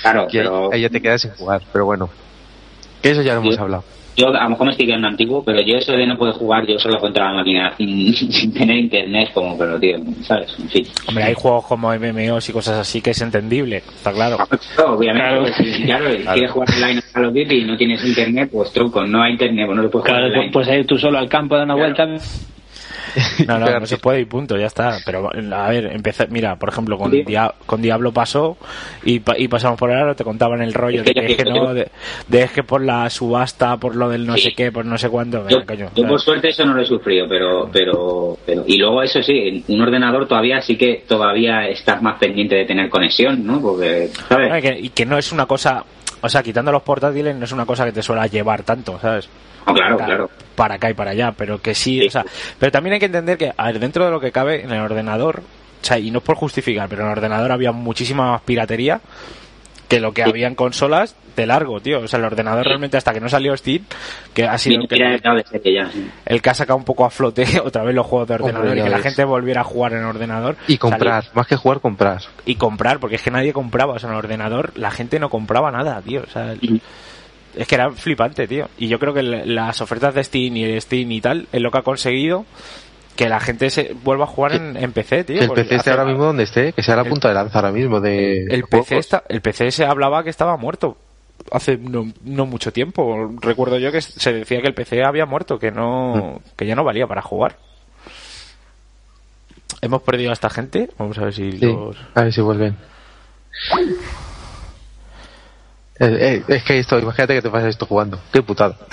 Claro, que pero... ahí ya te quedas sin jugar, pero bueno. Eso ya lo hemos hablado. Yo a lo mejor me estoy quedando antiguo, pero yo eso de no poder jugar yo solo contra la máquina sin, sin, tener internet, como, pero tío, ¿sabes? En fin. Hombre, hay juegos como MMOs y cosas así que es entendible, está claro. No, obviamente, claro. Pues, si, claro, claro. quieres jugar online a Call of Duty y no tienes internet, pues truco, no hay internet, pues no lo puedes jugar claro, online. Pues ir tú solo al campo de una Claro. vuelta. No, no, no se puede y punto, ya está. Pero a ver, empezar, mira, por ejemplo, con, Sí. Dia- con Diablo pasó y, y pasamos por ahora, te contaban el rollo Es que de es que no, de, de es que por la subasta, por lo del no Sí. sé qué, por no sé cuánto, Yo, venga, coño. yo por suerte eso no lo he sufrido, pero, pero, pero, y luego eso sí, un ordenador todavía sí que todavía estás más pendiente de tener conexión, ¿no? Porque, ¿sabes? Y que, y que no es una cosa, o sea, quitando los portátiles, no es una cosa que te suele llevar tanto, ¿sabes? No, claro, Para- claro. Para acá y para allá, pero que sí, Sí. o sea, pero también hay que entender que, a ver, dentro de lo que cabe en el ordenador, o sea, y no es por justificar, pero en el ordenador había muchísima más piratería que lo que Sí. había en consolas de largo, tío. O sea, el ordenador realmente hasta que no salió Steam, que ha sido el que, ya, el ha sacado un poco a flote otra vez los juegos de ordenador Hombre, y que la gente volviera a jugar en ordenador. Y comprar, más que jugar, comprar. y comprar, porque es que nadie compraba, o sea, en el ordenador la gente no compraba nada, tío, o sea. Es que era flipante, tío. Y yo creo que las ofertas de Steam y de Steam y tal es lo que ha conseguido que la gente se vuelva a jugar Que- en, en PC, tío. Que el PC esté ahora mismo donde esté, que sea la el- punta de lanza ahora mismo de el juegos. PC está, el PC se hablaba que estaba muerto hace no, no mucho tiempo. Recuerdo yo que se decía que el PC había muerto, que no que ya no valía para jugar. Hemos perdido a esta gente. Vamos a ver si Sí, los a ver si vuelven. Eh, eh, es que esto, imagínate que te pasa esto jugando. Qué putada.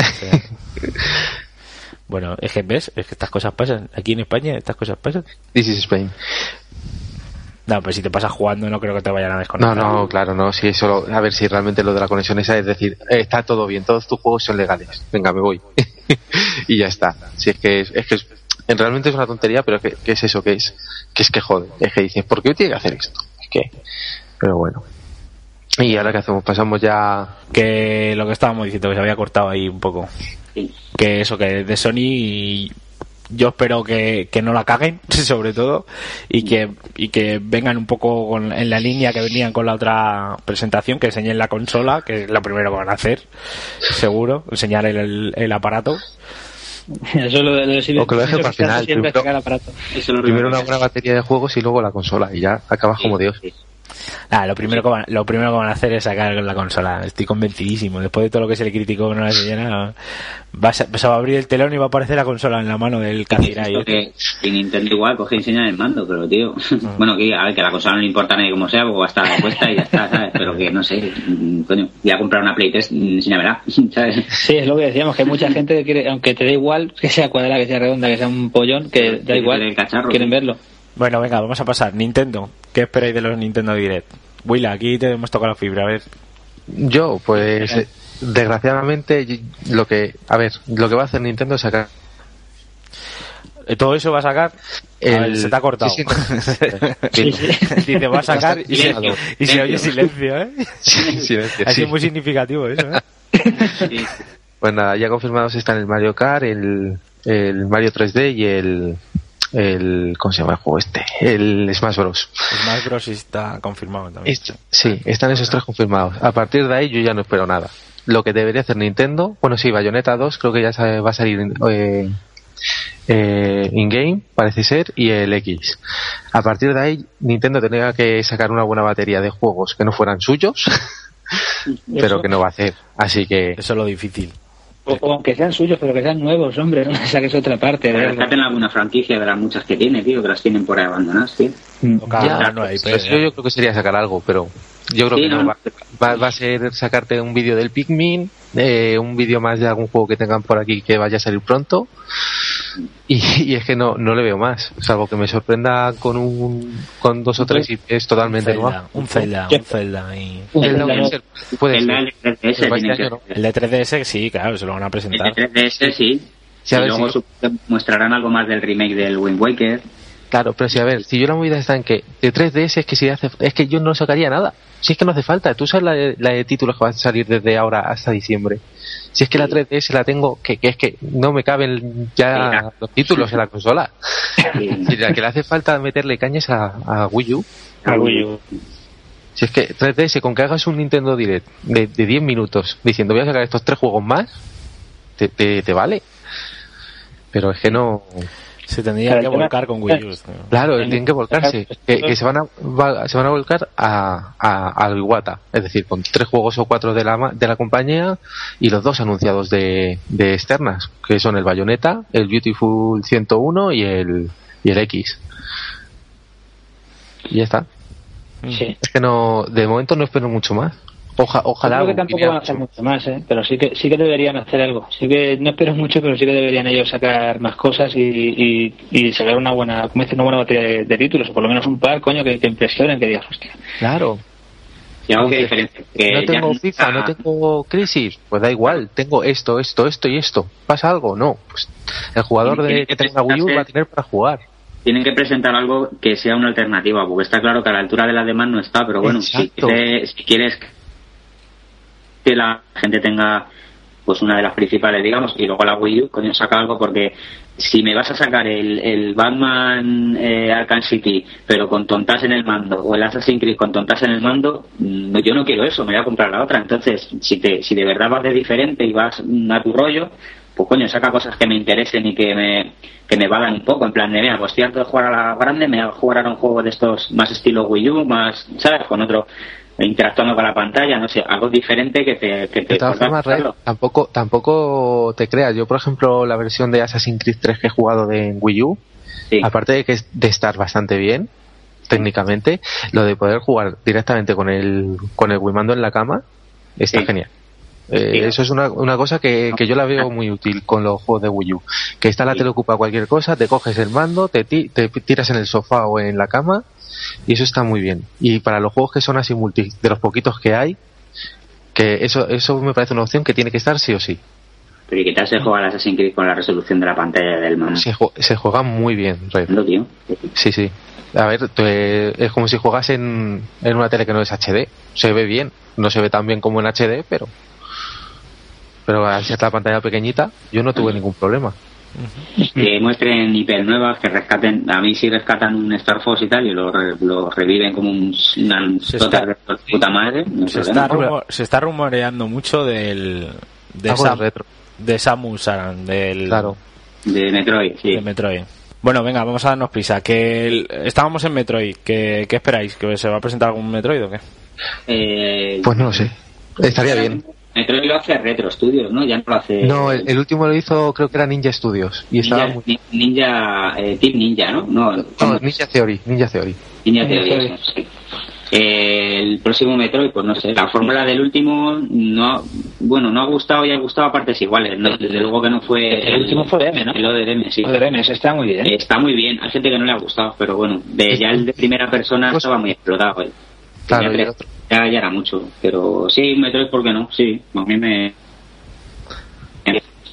Bueno, es que ves, es que estas cosas pasan. Aquí en España estas cosas pasan. This is Spain. No, pues si te pasas jugando no creo que te vayan a No, desconectar. no, claro, no. Si eso, a ver si realmente lo de la conexión esa es decir, eh, está todo bien, todos tus juegos son legales. Venga, me voy. y ya está. Si es que es, es que es- realmente es una tontería, pero que, que es eso, que es, que es que jode. Es que dices, ¿por qué tiene que hacer esto? Es que, pero bueno. Y ahora qué hacemos, pasamos ya. Que lo que estábamos diciendo, que se había cortado ahí un poco. Sí. Que eso, que de Sony yo espero que, que no la caguen, sobre todo, y que, y que vengan un poco con- en la línea que venían con la otra presentación, que enseñen la consola, que es lo primero que van a hacer, seguro, enseñar el, el- el aparato. Eso es lo de los O que lo dejen para el final, pero- sacar aparato. Eso lo Primero una primero. buena batería de juegos y luego la consola. Y ya acabas como Dios. Sí. Nada, lo primero, que van, lo primero que van a hacer es sacar la consola. Estoy convencidísimo. Después de todo lo que se le criticó que no la enseñara, va a, se se va a abrir el telón y va a aparecer la consola en la mano del Kazirai. Lo que y Nintendo igual coge y enseña el mando, pero tío, bueno, que a ver, que la consola no le importa a nadie como sea, porque va a estar puesta y ya está, ¿sabes? Pero que no sé, mm, coño, voy a comprar una Play 3, mm, enséñamela, ¿sabes? Sí, es lo que decíamos, que hay mucha gente que quiere, aunque te dé igual, que sea cuadrada, que sea redonda, que sea un pollón, que da igual, ver el cacharro, quieren sí. verlo. Bueno, venga, vamos a pasar. Nintendo. ¿Qué esperáis de los Nintendo Direct? Willa, aquí te hemos tocado la fibra. A ver, Yo, pues, eh, desgraciadamente, lo que, a ver, lo que va a hacer Nintendo es sacar ¿eh, ¿todo eso va a sacar? A ver, El- se te ha cortado. Sí, sí, Sí, Dice, va a sacar y se, Silencio. y se oye silencio, ¿eh? silencio, Ha sí. sido muy significativo eso, ¿eh? Sí. Pues nada, ya confirmados están el Mario Kart, el, el Mario 3D y el, el, ¿cómo se llama el juego este? El Smash Bros. Smash Bros. está confirmado también. Est- sí, están esos tres confirmados. A partir de ahí yo ya no espero nada. Lo que debería hacer Nintendo, bueno sí, Bayonetta 2 creo que ya va a salir eh, eh, in-game, parece ser, y el X. A partir de ahí, Nintendo tendría que sacar una buena batería de juegos que no fueran suyos, pero que no va a hacer. Así que Eso es lo difícil. O, o aunque sean suyos, pero que sean nuevos, hombre, no saques otra parte. Rescaten alguna franquicia de las muchas que tiene, tío, que las tienen por ahí abandonadas, tío. Mm. Ya, nueva IP, pues yo, yo creo que sería sacar algo, pero yo creo Sí, que no. no. Va, va- va a ser sacarte un vídeo del Pikmin, eh, un vídeo más de algún juego que tengan por aquí que vaya a salir pronto. Y, y es que no, no le veo más, salvo que me sorprenda con un con dos o tres IPs totalmente Zelda, nuevos. un Zelda, un Zelda. Y... Un El Zelda puede nuevo. ser, puede El ser. de 3DS Pero tiene este año no. El de 3DS sí, claro, se lo van a El presentar. de 3DS sí. Sí, a y luego si- mostrarán algo más del remake del Wind Waker. Claro, pero si a ver, si yo la movida está en que de 3DS es que si hace, es que yo no sacaría nada. Si es que no hace falta, tú sabes la de, la de títulos que van a salir desde ahora hasta diciembre. Si es que la 3DS la tengo, que, que es que no me caben ya Mira. los títulos en la consola. Si la que le hace falta meterle cañas a, a Wii U. A Wii U. Si es que 3DS, con que hagas un Nintendo Direct de, de 10 minutos diciendo voy a sacar estos tres juegos más, te, te, te vale. Pero es que no. Se tendría que volcar con Wii U. tío. Claro, tienen que volcarse. Que, que se van a va- se van a volcar a, a, al Iwata. Es decir, con tres juegos o cuatro de la, ma- de la compañía y los dos anunciados de, de externas, que son el Bayonetta, el Beautiful 101 y el, y el X. Y ya está. Sí. Es que no, de momento no espero mucho más. Oja, ojalá. Yo creo que tampoco van a hacer mucho más, ¿eh? pero sí que sí que deberían hacer algo. Sí que no espero mucho, pero sí que deberían ellos sacar más cosas y, y, y sacar una buena, como dice, una buena batería de, de títulos, o por lo menos un par, coño, que, que impresionen, que digas, hostia. Claro. Y algo que diferente. Que no tengo FIFA, está- no tengo Crisis, pues da igual, tengo esto, esto, esto y esto. ¿Pasa algo? No. Pues el jugador de que que tenga Wii U va a tener para jugar. Tienen que presentar algo que sea una alternativa, porque está claro que a la altura de las demás no está, pero bueno, si si quieres que la gente tenga pues una de las principales, digamos, y luego la Wii U, coño, saca algo porque si me vas a sacar el, el Batman eh, Arkham City, pero con tontas en el mando, o el Assassin's Creed con tontas en el mando, mm, yo no quiero eso, me voy a comprar la otra. Entonces, si, te, si de verdad vas de diferente y vas mm, a tu rollo, pues coño, saca cosas que me interesen y que me, que me valgan un poco, en plan de, mira, pues harto de jugar a la grande, me voy a jugar a un juego de estos más estilo Wii U, más, ¿sabes? Con otro, interactuando con la pantalla, no sé, algo diferente que te... Que te De todas formas, Red, tampoco, tampoco te creas. Yo, por ejemplo, la versión de Assassin's Creed 3 que he jugado de en Wii U, Sí. aparte de que es de estar bastante bien, técnicamente, lo de poder jugar directamente con el, con el Wii mando en la cama, está Sí. genial. Eh, Sí. Eso es una, una cosa que, que yo la veo muy útil con los juegos de Wii U. Que está la Sí. tele ocupa cualquier cosa, te coges el mando, te, ti- te tiras en el sofá o en la cama y eso está muy bien. Y para los juegos que son así multi, de los poquitos que hay, que eso, eso me parece una opción que tiene que estar sí o sí. Pero y quitarse el juego al Assassin's Creed con la resolución de la pantalla del mando. Se, se juega muy bien. No, tío. Sí, sí. A ver, eh, es como si jugas en, en una tele que no es HD. Se ve bien. No se ve tan bien como en HD, pero. Pero al ser la pantalla pequeñita, yo no tuve ningún problema. Que muestren hiper nuevas, que rescaten, a mí sí rescatan un Star Fox y tal, y lo, re- lo reviven como un, una Se está- de puta madre. no Se está, se está rumoreando mucho del. De, Sam- retro. de Samus Aran, del. Claro. De Metroid, sí. de Metroid. Bueno, venga, vamos a darnos prisa. Que el- estábamos en Metroid. ¿Qué, ¿Qué esperáis? ¿Que se va a presentar algún Metroid o qué? Eh, Pues no lo sé. Estaría bien. Metroid lo hace Retro Studios, ¿no? Ya no lo hace. No, el, el último lo hizo, creo que era Ninja Studios. Y estaba Ninja, muy. Ni- Ninja eh, Team Ninja, ¿no? No. Ninja Theory. Ninja Theory. Ninja Ninja Theory, sí. Eh, el próximo Metroid, pues no sé, la fórmula del último no, ha- bueno, no ha gustado y ha gustado a partes iguales. No, desde luego que no fue El último fue M, ¿no? El ODM, sí. Ese está muy bien. Está muy bien, hay gente que no le ha gustado, pero bueno, de, ya el de primera persona Pues- estaba muy explotado. eh. Claro, y otro. Ya, ya era mucho, pero sí, Metroid, ¿por qué no? Sí, a mí me...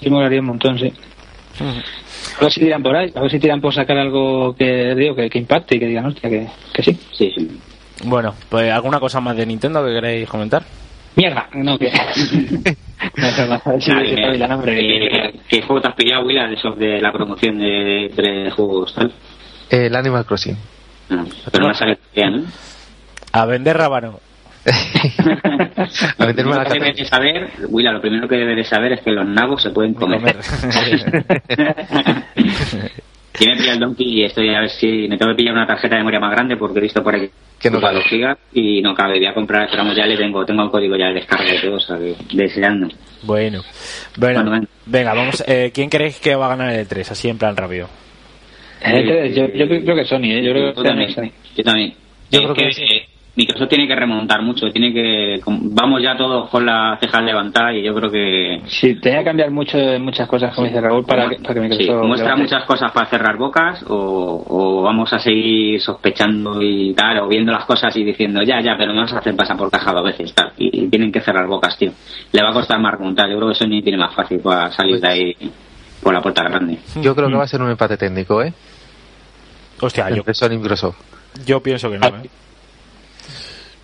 Sí, molaría un montón, sí. A ver si tiran por ahí, a ver si tiran por sacar algo que digo que, que impacte y que digan, hostia, que, que sí. Sí, sí. Bueno, pues alguna cosa más de Nintendo que queréis comentar. Mierda, no, que. es eh, ¿Qué juego te has pillado, Willa, de esos de la promoción de, de juegos tal? El Animal Crossing. No, pero no sale todavía, ¿no? A vender rábano. a meterme a la Lo que debes de saber, Willa, lo primero que debes de saber es que los nabos se pueden comer. Yo me el Donkey y estoy a ver si me tengo que pillar una tarjeta de memoria más grande porque he visto por ahí Que no cabe. gigas y no cabe. Voy a comprar, esperamos ya le tengo, tengo el código ya de descarga y todo, o sea que deseando. bueno. Bueno, Bueno, ven. venga, vamos. Eh, ¿Quién creéis que va a ganar el 3? Así en plan rápido. Eh, yo, yo creo que Sony, ¿eh? Yo creo Yo que también. Sony. Yo también. Yo creo que que, sí. eh, Microsoft tiene que remontar mucho, tiene que vamos ya todos con las cejas levantadas y yo creo que Sí, tenía que cambiar mucho, muchas cosas, como dice Raúl, para que, para que Sí, Microsoft. muestra levante. muchas cosas para cerrar bocas o, o vamos a seguir sospechando y tal, o viendo las cosas y diciendo ya, ya, pero no nos hacen pasar por caja dos veces, tal. Y, y tienen que cerrar bocas, tío. Le va a costar más remontar. Yo creo que Sony tiene más fácil para salir de ahí por la puerta grande. Yo creo que va a ser un empate técnico, ¿eh? Hostia, yo, Sony Microsoft. yo pienso que no, ¿eh?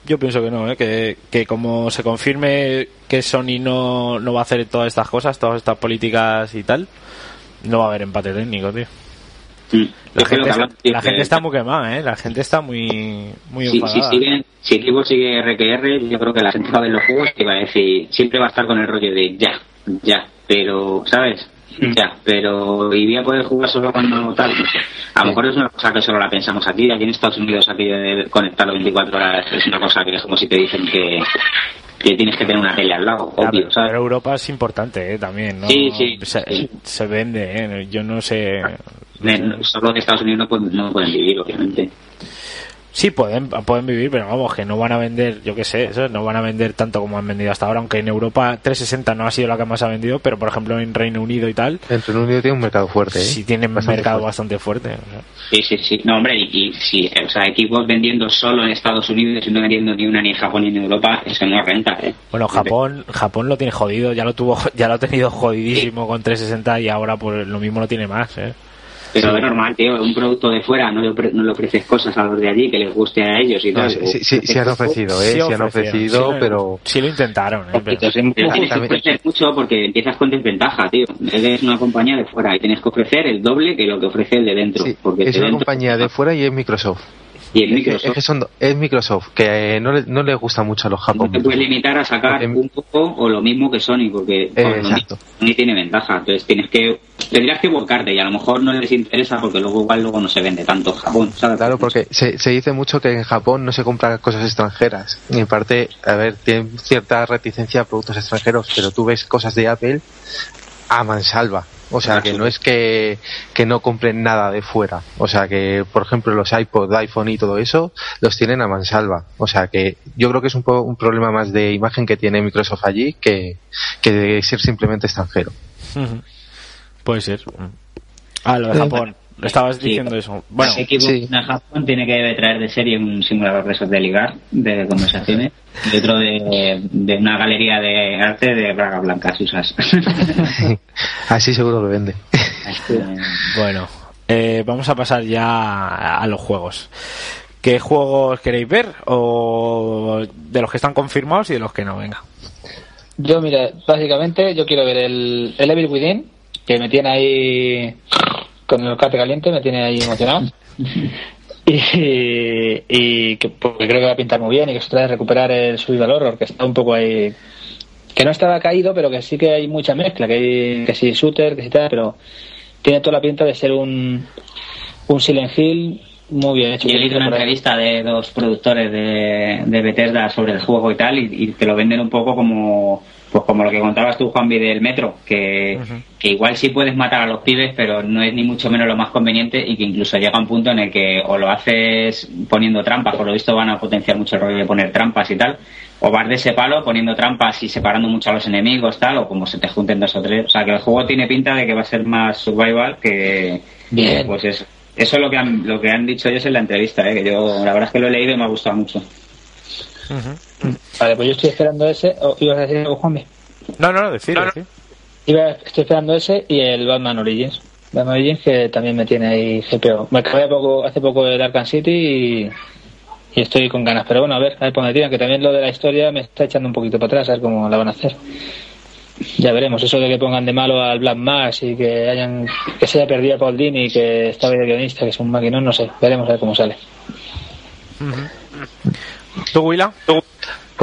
Yo pienso que no, ¿eh? que, que como se confirme que Sony no, no va a hacer todas estas cosas, todas estas políticas y tal, no va a haber empate técnico, tío. Mm. La, gente, la está muy quemada, ¿eh? La gente está muy, muy si, si, enfadada. sigue, si Xbox sigue RQR, yo creo que la gente va a ver los juegos y va a decir, siempre va a estar con el rollo de ya, ya, pero, ¿sabes? Ya, pero voy a poder jugar solo cuando tal. A lo mejor es una cosa que solo la pensamos aquí, aquí en Estados Unidos, aquí de conectarlo 24 horas, es una cosa que es como si te dicen que, que tienes que tener una tele al lado, obvio, pero, ¿sabes? pero Europa es importante, ¿eh? También, ¿no? Sí, sí, Se, sí. se vende, ¿eh? Yo no sé... Solo de Estados Unidos no pueden, no pueden vivir, obviamente. Sí, pueden, pueden vivir, pero vamos, que no van a vender, yo qué sé, eso, no van a vender tanto como han vendido hasta ahora, aunque en Europa 360 no ha sido la que más ha vendido, pero por ejemplo en Reino Unido y tal, El Reino Unido tiene un mercado fuerte, ¿eh? sí tienen un Bastante mercado fuerte. bastante fuerte. o sea. Sí, sí, sí. No, hombre, y, y si, o sea, Xbox vendiendo solo en Estados Unidos y no vendiendo ni una ni en Japón ni en Europa, eso no renta, ¿eh? Bueno, Japón, Japón lo tiene jodido, ya lo tuvo, ya lo ha tenido jodidísimo con 360 y ahora pues lo mismo lo tiene más, ¿eh? Pero es normal, tío, un producto de fuera no le, ofre- no le ofreces cosas a los de allí que les guste a ellos y No, tal. sí, sí, sí, sí han ofrecido, ¿eh? Sí, han ofrecido, sí lo- pero... Sí lo intentaron, ¿eh? Pero- Pero tienes que ofrecer mucho porque empiezas con desventaja, tío. Eres una compañía de fuera y tienes que ofrecer el doble que lo que ofrece el de dentro. Sí, porque es de una dentro- compañía de fuera y es Microsoft. Y Es que, Microsoft. es que son es Microsoft, que no le, no le gusta mucho a los No japoneses. te puedes limitar a sacar Porque- un poco o lo mismo que Sony, porque Eh. Sony tiene ventaja. Entonces tienes que tendrías que volcarte y a lo mejor no les interesa porque luego igual luego no se vende tanto en Japón, ¿sabes? Claro, porque se, se dice mucho que en Japón no se compran cosas extranjeras. Y en parte, a ver, tienen cierta reticencia a productos extranjeros, pero tú ves cosas de Apple a mansalva. O sea, que no es que, que no compren nada de fuera. O sea, que, por ejemplo, los iPod, iPhone y todo eso, los tienen a mansalva. O sea, que yo creo que es un, po- un problema más de imagen que tiene Microsoft allí que, que de ser simplemente extranjero. Puede ser. Ah, lo de Japón. Estabas Sí. diciendo eso. Bueno, sí. en Japón tiene que traer de serie un simulador de esos de ligar, de conversaciones, y otro de, de una galería de arte de bragas blancas usas. Así seguro lo vende. bueno. Eh, vamos a pasar ya a, a los juegos. ¿Qué juegos queréis ver? O de los que están confirmados y de los que no, venga. Yo, mira, básicamente yo quiero ver el, el Evil Within, que me tiene ahí con el cate caliente, me tiene ahí emocionado. Y, y que porque creo que va a pintar muy bien y que se trata de recuperar el Survival Horror, que está un poco ahí. que no estaba caído, pero que sí que hay mucha mezcla, que hay que sí shooter, que sí tal, pero tiene toda la pinta de ser un, un Silent Hill muy bien hecho. Yo he leído una entrevista de dos productores de, de Bethesda sobre el juego y tal, y, y te lo venden un poco como pues como lo que contabas tú, Juanvi, del metro, que, que igual sí puedes matar a los pibes, pero no es ni mucho menos lo más conveniente y que incluso llega un punto en el que o lo haces poniendo trampas, por lo visto van a potenciar mucho el rollo de poner trampas y tal, o vas de ese palo poniendo trampas y separando mucho a los enemigos, tal, o como se te junten dos o tres. O sea, que el juego tiene pinta de que va a ser más survival que, Bien. pues eso. Eso es lo que han, lo que han dicho ellos en la entrevista, ¿eh? que yo la verdad es que lo he leído y me ha gustado mucho. Vale, pues yo estoy esperando ese. ¿O ¿Ibas a decir algo, Juanmi? No, no, no, decir, decir. Iba, estoy esperando ese y el Batman Origins. Batman Origins que también me tiene ahí GPO. Me acabé poco, hace poco el Arkham City y, y estoy con ganas. Pero bueno, a ver, a ver por dónde tiran, que también lo de la historia me está echando un poquito para atrás, a ver cómo la van a hacer. Ya veremos, eso de que pongan de malo al Black Mass y que hayan que se haya perdido a Paul Dini y que estaba de guionista, que es un maquinón, no sé, veremos a ver cómo sale. ¿Tú, Willa?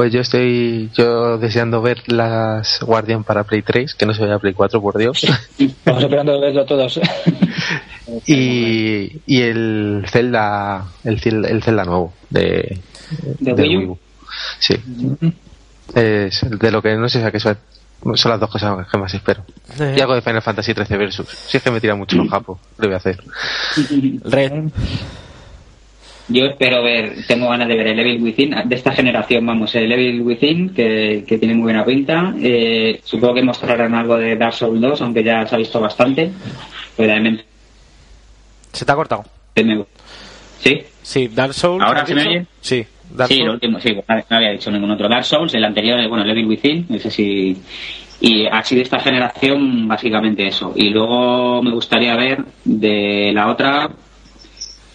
Pues yo estoy yo deseando ver las Guardian para Play 3, que no se vaya a Play 4, por Dios. Vamos esperando verlo todos. y, y el Zelda el, Zel- el Zelda nuevo de, ¿De del Wii U? Wii U. Sí. Es de lo que no sé a qué son, son las dos cosas que más espero. Y algo de Final Fantasy 13 Versus. Si es que me tira mucho los japos, lo voy a hacer. Red. Yo espero ver, tengo ganas de ver el Evil Within, de esta generación, vamos, el Evil Within, que, que tiene muy buena pinta. Eh, supongo que mostrarán algo de Dark Souls 2, aunque ya se ha visto bastante. Realmente ¿Se te ha cortado? ¿Sí? Sí, Dark Souls. ¿Ahora ¿has se me oye? Sí, Dark sí, Souls. lo último, sí, no no había dicho ningún otro. Dark Souls, el anterior, eh, bueno, el Evil Within, ese sí. Y así de esta generación, básicamente eso. Y luego me gustaría ver de la otra,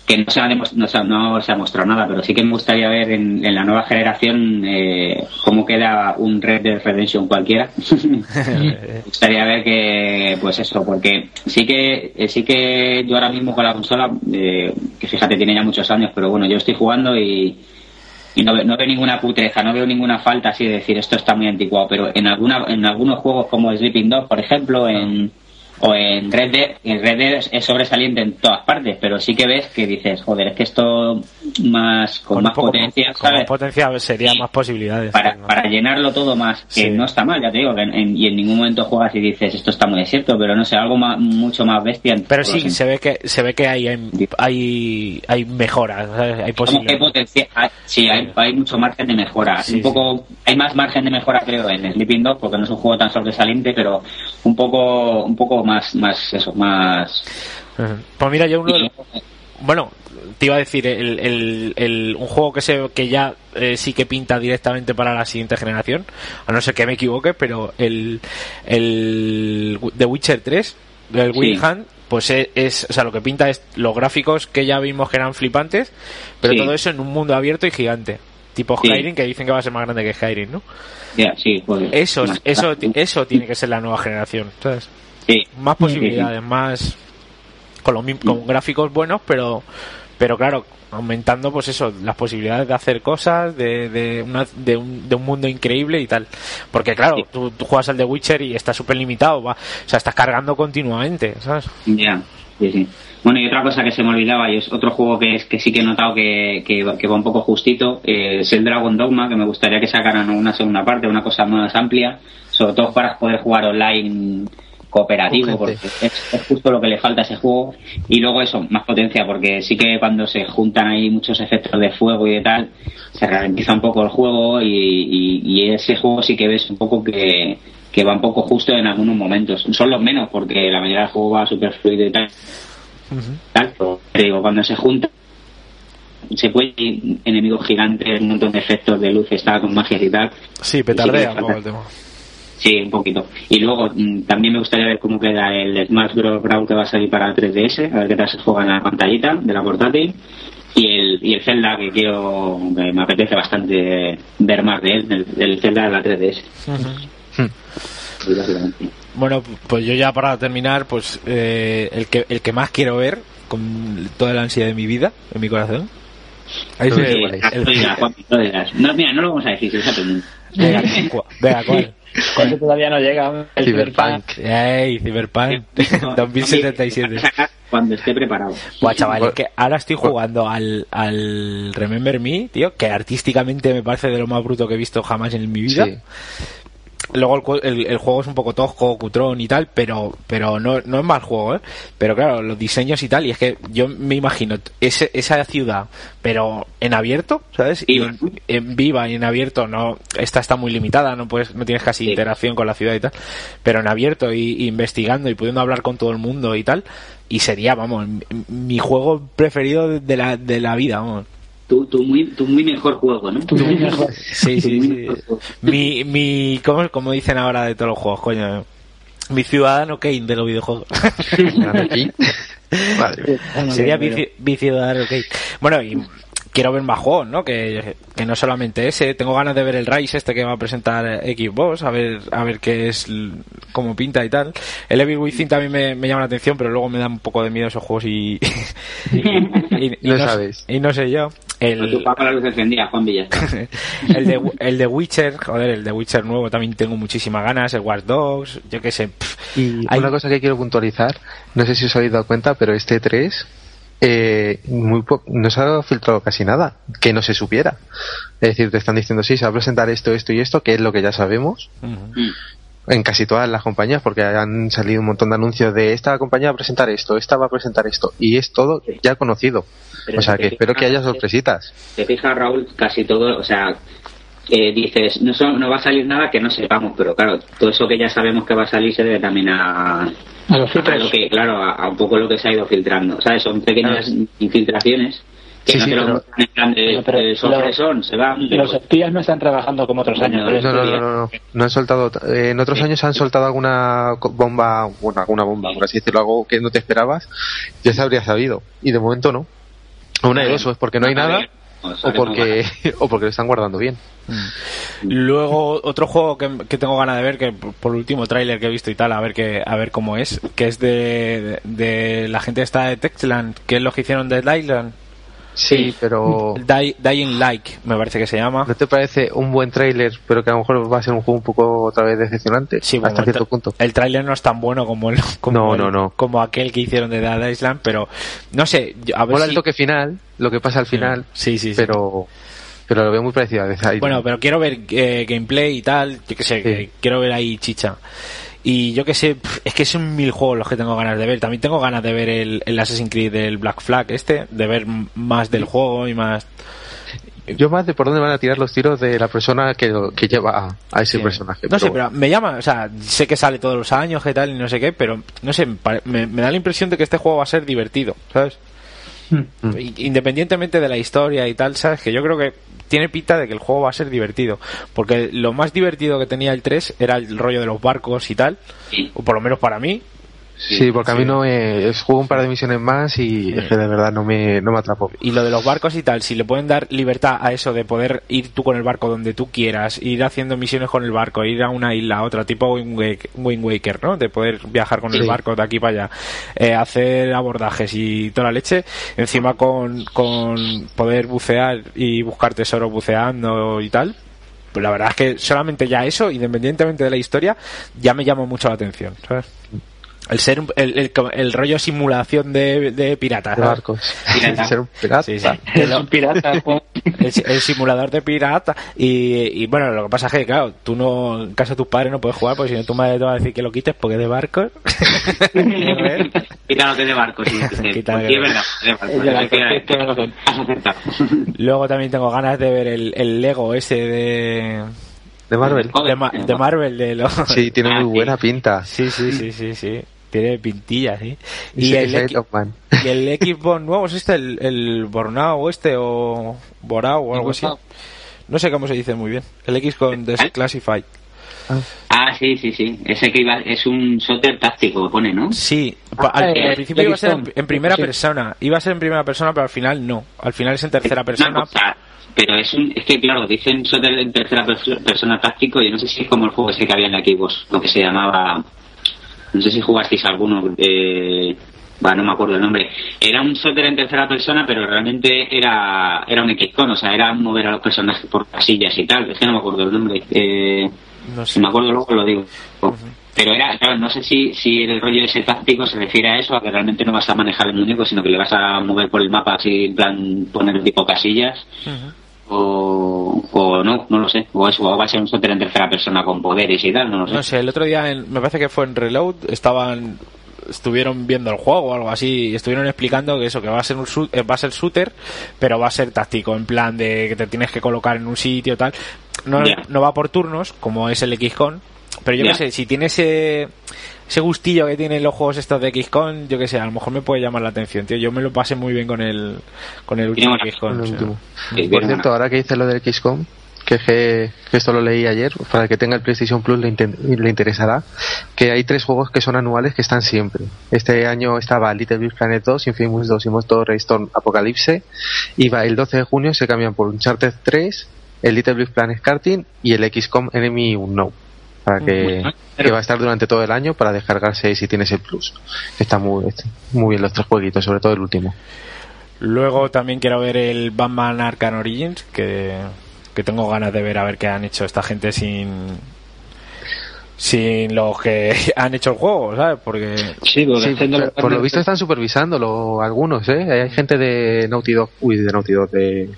que no se, ha no, se no se ha mostrado nada, pero sí que me gustaría ver en, en la nueva generación eh, cómo queda un Red Dead Redemption cualquiera. me gustaría ver que, pues eso, porque sí que eh, sí que yo ahora mismo con la consola, eh, que fíjate tiene ya muchos años, pero bueno, yo estoy jugando y, y no, no veo ninguna putreja, no veo ninguna falta así de decir esto está muy anticuado, pero en alguna en algunos juegos como Sleeping Dog, por ejemplo, en o en Red Dead, en Red Dead es sobresaliente en todas partes, pero sí que ves que dices, joder, es que esto más con, más potencia, con más potencia sería más posibilidades. Para, para llenarlo todo más, que no está mal, ya te digo, que en, y en ningún momento juegas y dices, esto está muy desierto, pero no sé, algo más, mucho más bestia. Pero sí, se ve que se ve que hay hay, hay mejoras, hay posibilidades. sí, hay, hay, mucho margen de mejora. un poco, hay más margen de mejora creo en Sleeping Dog, porque no es un juego tan sobresaliente, pero un poco, un poco más, más eso, más. Pues mira, yo uno. Bueno, te iba a decir, el, el, el, un juego que, se, que ya eh, sí que pinta directamente para la siguiente generación, a no ser que me equivoque, pero el, el The Witcher 3, del sí. pues es, o sea, lo que pinta es los gráficos que ya vimos que eran flipantes, pero todo eso en un mundo abierto y gigante, tipo Skyrim, que dicen que va a ser más grande que Skyrim, ¿no? sí, pues, eso, eso, eso tiene que ser la nueva generación, ¿sabes? Más posibilidades, más con, los, con gráficos buenos, pero pero claro, aumentando pues eso, las posibilidades de hacer cosas, de, de, una, de, un, de un mundo increíble y tal. Porque claro, tú, tú, juegas al The Witcher y está súper limitado, va, o sea, estás cargando continuamente, ¿sabes? Ya, sí, sí. Bueno, y otra cosa que se me olvidaba, y es otro juego que, es, que sí que he notado que, que, que va un poco justito, eh, es el Dragon Dogma, que me gustaría que sacaran una segunda parte, una cosa más amplia, sobre todo para poder jugar online cooperativo, porque es, justo lo que le falta a ese juego. Y luego eso, más potencia, porque sí que cuando se juntan ahí muchos efectos de fuego y de tal, se ralentiza un poco el juego y, y, ese juego sí que ves un poco que, que, va un poco justo en algunos momentos. Son los menos, porque la mayoría del juego va súper fluido y tal. tal pero digo, cuando se junta se puede enemigos gigantes, un montón de efectos de luz, está con magia y tal. Sí, petardea un poco el tema. Sí, un poquito. Y luego mm, también me gustaría ver cómo queda el Smash Bros. Brawl que va a salir para 3DS, a ver qué tal se juega en la pantallita de la portátil. Y el, y el Zelda que quiero, me, me apetece bastante ver más de él, del, del Zelda de la 3DS. Uh -huh. Bueno, pues yo ya para terminar, pues eh, el que el que más quiero ver con toda la ansiedad de mi vida, en mi corazón. Ahí sí, el, el, no, mira, no lo vamos a decir. Venga, venga, ¿cuál? Cuando todavía no llega el Cyberpunk. ¡Ey, Cyberpunk! 2077. Cuando esté preparado. Buah, chaval, es que ahora estoy jugando al, al Remember Me, tío, que artísticamente me parece de lo más bruto que he visto jamás en mi vida. Sí luego el, el, el, juego es un poco tosco, cutrón y tal, pero pero no, no es mal juego, ¿eh? Pero claro, los diseños y tal, y es que yo me imagino ese, esa ciudad, pero en abierto, ¿sabes? Y en, en, viva y en abierto, no, esta está muy limitada, no puedes, no tienes casi sí. interacción con la ciudad y tal, pero en abierto y, y, investigando y pudiendo hablar con todo el mundo y tal, y sería, vamos, mi juego preferido de la, de la vida, vamos tu, tu, muy, tu muy mejor juego, ¿no? Tu muy mejor. Sí, sí, sí. Mi, mi, ¿cómo, como dicen ahora de todos los juegos, coño? Mi ciudadano Kane de los videojuegos. vale. Sería mi, mi ciudadano Kane. Bueno, y quiero ver más juegos, ¿no? Que, que no solamente ese. Tengo ganas de ver el Rise este que va a presentar Xbox, a ver, a ver qué es, cómo pinta y tal. El Evil Within también me, me llama la atención, pero luego me da un poco de miedo esos juegos y, y, y, y no, sabes. Y no sé yo. El, tu papá la luz encendida, Juan Villa. el, de, el de Witcher, joder, el de Witcher nuevo también tengo muchísimas ganas, el Watch Dogs, yo qué sé. Pff, y hay... una cosa que quiero puntualizar, no sé si os habéis dado cuenta, pero este 3 eh, muy no se ha filtrado casi nada que no se supiera. Es decir, te están diciendo, sí, se va a presentar esto, esto y esto, que es lo que ya sabemos. Uh -huh. En casi todas las compañías, porque han salido un montón de anuncios de esta compañía va a presentar esto, esta va a presentar esto, y es todo ya conocido. Pero o sea, que espero que haya sorpresitas. Te fijas, Raúl, casi todo, o sea, eh, dices, no, son, no va a salir nada que no sepamos, pero claro, todo eso que ya sabemos que va a salir se debe también a, a, lo que, claro, a, a, un poco lo que se ha ido filtrando. ¿Sabes? Son pequeñas ah. infiltraciones que sí, no sí, te lo en plan de, pero, de sorpresón, se van. Los espías no están trabajando como otros años. No, no, no, no, no, no han soltado, eh, en otros años han soltado alguna bomba, bueno, alguna bomba, por así decirlo, algo que no te esperabas, ya se habría sabido, y de momento no. Una de dos, es porque no hay nada, O porque, o porque lo están guardando bien. Luego, otro juego que, que tengo ganas de ver, que por el último tráiler que he visto y tal, a ver que, a ver cómo es, que es de, de, la gente esta de Textland, que es lo que hicieron de Island. Sí, pero Die- Dying Like, me parece que se llama. ¿no te parece un buen tráiler, pero que a lo mejor va a ser un juego un poco otra vez decepcionante? Sí, bueno, hasta el, cierto tra- punto. el tráiler no es tan bueno como el, como No, el- no, no. como aquel que hicieron de Dead Island, pero no sé, a ver Mola si- el toque final, lo que pasa al final, Sí, sí, sí. pero pero lo veo muy parecido a Death Island. Bueno, pero quiero ver eh, gameplay y tal, yo que sé, que quiero ver ahí chicha. Y yo que sé, es que son mil juegos los que tengo ganas de ver. También tengo ganas de ver el, el Assassin's Creed del Black Flag este, de ver más del juego y más... Yo más de por dónde van a tirar los tiros de la persona que, lo- que lleva a, a ese Sí. personaje. No sé, pero me llama, o sea, sé que sale todos los años y tal y no sé qué, pero no sé, me, da la impresión de que este juego va a ser divertido, ¿sabes? Mm. I- Independientemente de la historia y tal, ¿sabes? Que yo creo que tiene pinta de que el juego va a ser divertido. Porque lo más divertido que tenía el 3 era el rollo de los barcos y tal, Sí. o por lo menos para mí. Sí, porque a mí no me... es- Juego un par de misiones más y es que de verdad no me, no me atrapó. Y lo de los barcos y tal, si le pueden dar libertad a eso de poder ir tú con el barco donde tú quieras, ir haciendo misiones con el barco, ir a una isla a otra, tipo Wind Waker, Wind Waker, ¿no? De poder viajar con el barco de aquí para allá, eh, hacer abordajes y toda la leche, encima con, con poder bucear y buscar tesoros buceando y tal. Pues la verdad es que solamente ya eso, independientemente de la historia, ya me llama mucho la atención, ¿sabes? El ser un- el, el, el rollo simulación de, de pirata, De barcos. Pirata. Ser un pirata. Sí, sí. Es un pirata. Juan. el, el simulador de pirata y, y, bueno lo que pasa es que claro tú no en casa de tus padres no puedes jugar porque si no tu madre te va a decir que lo quites porque es de barcos es de barco, sí. sí, luego también tengo ganas de ver el, el Lego ese de De Marvel. de, Ma- de Marvel de los Sí, tiene Ah, muy sí. buena pinta. sí sí sí sí sí tiene pintilla sí Y, y el, y el Xbox nuevo es este el, el Bornao este o Borao o algo así no sé cómo se dice muy bien el X con Desclassified Ah, sí, sí, sí. Ese que iba, es un shooter táctico, pone, ¿no? Sí, pa- Ah, al, eh, al principio iba a ser en, primera Sí. persona. Iba a ser en primera persona, pero al final no. Al final es en tercera persona. Cosa, pero es un, es que claro, dicen shooter en tercera perso- persona táctico y no sé si es como el juego ese que había en la Xbox, lo que se llamaba, no sé si jugasteis alguno, eh, bueno, no me acuerdo el nombre. Era un shooter en tercera persona, pero realmente era, era un XCOM, o sea, era mover a los personajes por casillas y tal, es que no me acuerdo el nombre. Eh, No sé. si me acuerdo luego lo digo. Pero era, claro, no sé si, si el rollo ese táctico se refiere a eso, a que realmente no vas a manejar el muñeco, sino que le vas a mover por el mapa así, en plan, poner tipo casillas, o, o no, no lo sé. O eso, o va a ser un shooter en tercera persona con poderes y tal, no lo sé. No sé, el otro día, en- me parece que fue en Reload, estaban estuvieron viendo el juego o algo así y estuvieron explicando que eso que va a ser un eh, va a ser shooter pero va a ser táctico en plan de que te tienes que colocar en un sitio tal no, no va por turnos como es el XCOM pero yo Ya. qué sé si tiene ese ese gustillo que tienen los juegos estos de XCOM yo qué sé a lo mejor me puede llamar la atención tío yo me lo pasé muy bien con el con el último XCOM o sea. último. Sí, Por cierto, ahora que dices lo del XCOM, que, es que, que esto lo leí ayer, para el que tenga el PlayStation Plus le, le interesará, que hay tres juegos que son anuales que están siempre. Este año estaba Little Big Planet 2, Infamous 2 y Monster Storm Apocalypse, y va el 12 de junio se cambian por Uncharted 3, el Little Big Planet Karting y el XCOM Enemy Unknown. Para que, que va a estar durante todo el año para descargarse si tienes el Plus. Está muy, está muy bien los tres jueguitos, sobre todo el último. Luego también quiero ver el Batman Arkham Origins, que, que tengo ganas de ver a ver qué han hecho esta gente sin sin los que han hecho el juego, ¿sabes? Porque Sí, porque Sí, haciendo por, por lo visto están supervisándolo algunos, ¿eh? Hay gente de Naughty Dog, uy, de Naughty Dog, de,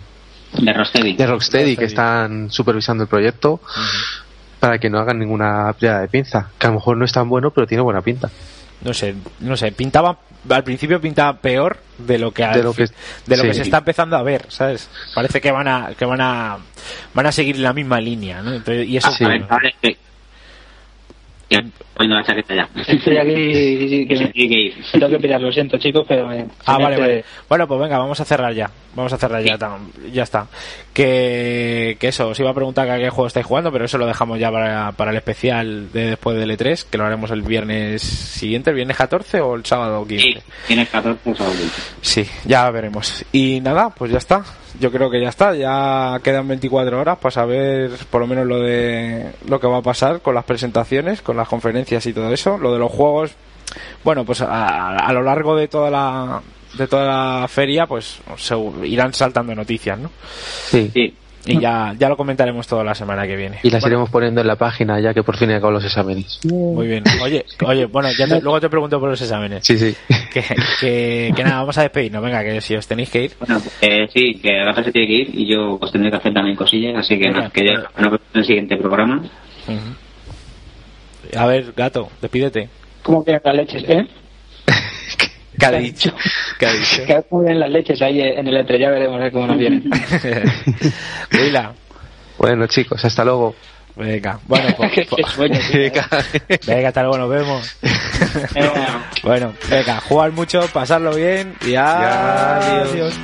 De Rocksteady. de Rocksteady Rocksteady. que están supervisando el proyecto para que no hagan ninguna piedra de pinza. Que a lo mejor no es tan bueno, pero tiene buena pinta. no sé, no sé, pintaba al principio pintaba peor de lo que De lo que- de lo sí. que se está empezando a ver, ¿sabes? Parece que van a que van a van a seguir la misma línea, ¿no? Entonces, y eso A ver, a ver, eh, Ya, poniendo la chaqueta ya. Estoy aquí que me- Sí, que ir. tengo que pillar, lo siento chicos, pero se Ah, vale, vale. Bueno, pues venga, vamos a cerrar ya. Vamos a cerrar ya. tam- Ya está. Que, que eso, os iba a preguntar que a qué juego estáis jugando, pero eso lo dejamos ya para, para el especial de después del E3, que lo haremos el viernes siguiente, el viernes 14 o el sábado 15. Sí, tienes 14 o 15. Sí, ya veremos. Y nada, pues ya está. Yo creo que ya está. Ya quedan 24 horas para saber por lo menos lo de lo que va a pasar con las presentaciones, con las conferencias y todo eso. Lo de los juegos, bueno, pues a, a lo largo de toda la de toda la feria, pues se irán saltando noticias, ¿no? Sí. Sí. Y ya, ya lo comentaremos toda la semana que viene. Y las Bueno, iremos poniendo en la página ya que por fin acabo los exámenes. Muy bien. Oye, oye, bueno, ya te- luego te pregunto por los exámenes. Sí, sí. Que, que, que nada, vamos a despedirnos. Venga, que si os tenéis que ir. Bueno, eh, sí, que Rafa se tiene que ir y yo pues tendré que hacer también cosillas, así que nada, que ya nos vemos en el siguiente programa. A ver, gato, despídete. ¿Cómo vienen las leches, eh? ¿Qué ha dicho? ¿Qué ha dicho? Que ¿Cómo vienen las leches ahí en el entre? Ya veremos cómo nos vienen. Bueno, chicos, hasta luego. venga, bueno, pues, sueño, tío. venga, hasta luego, nos vemos. Bueno, venga, jugar mucho, pasarlo bien y adiós. adiós.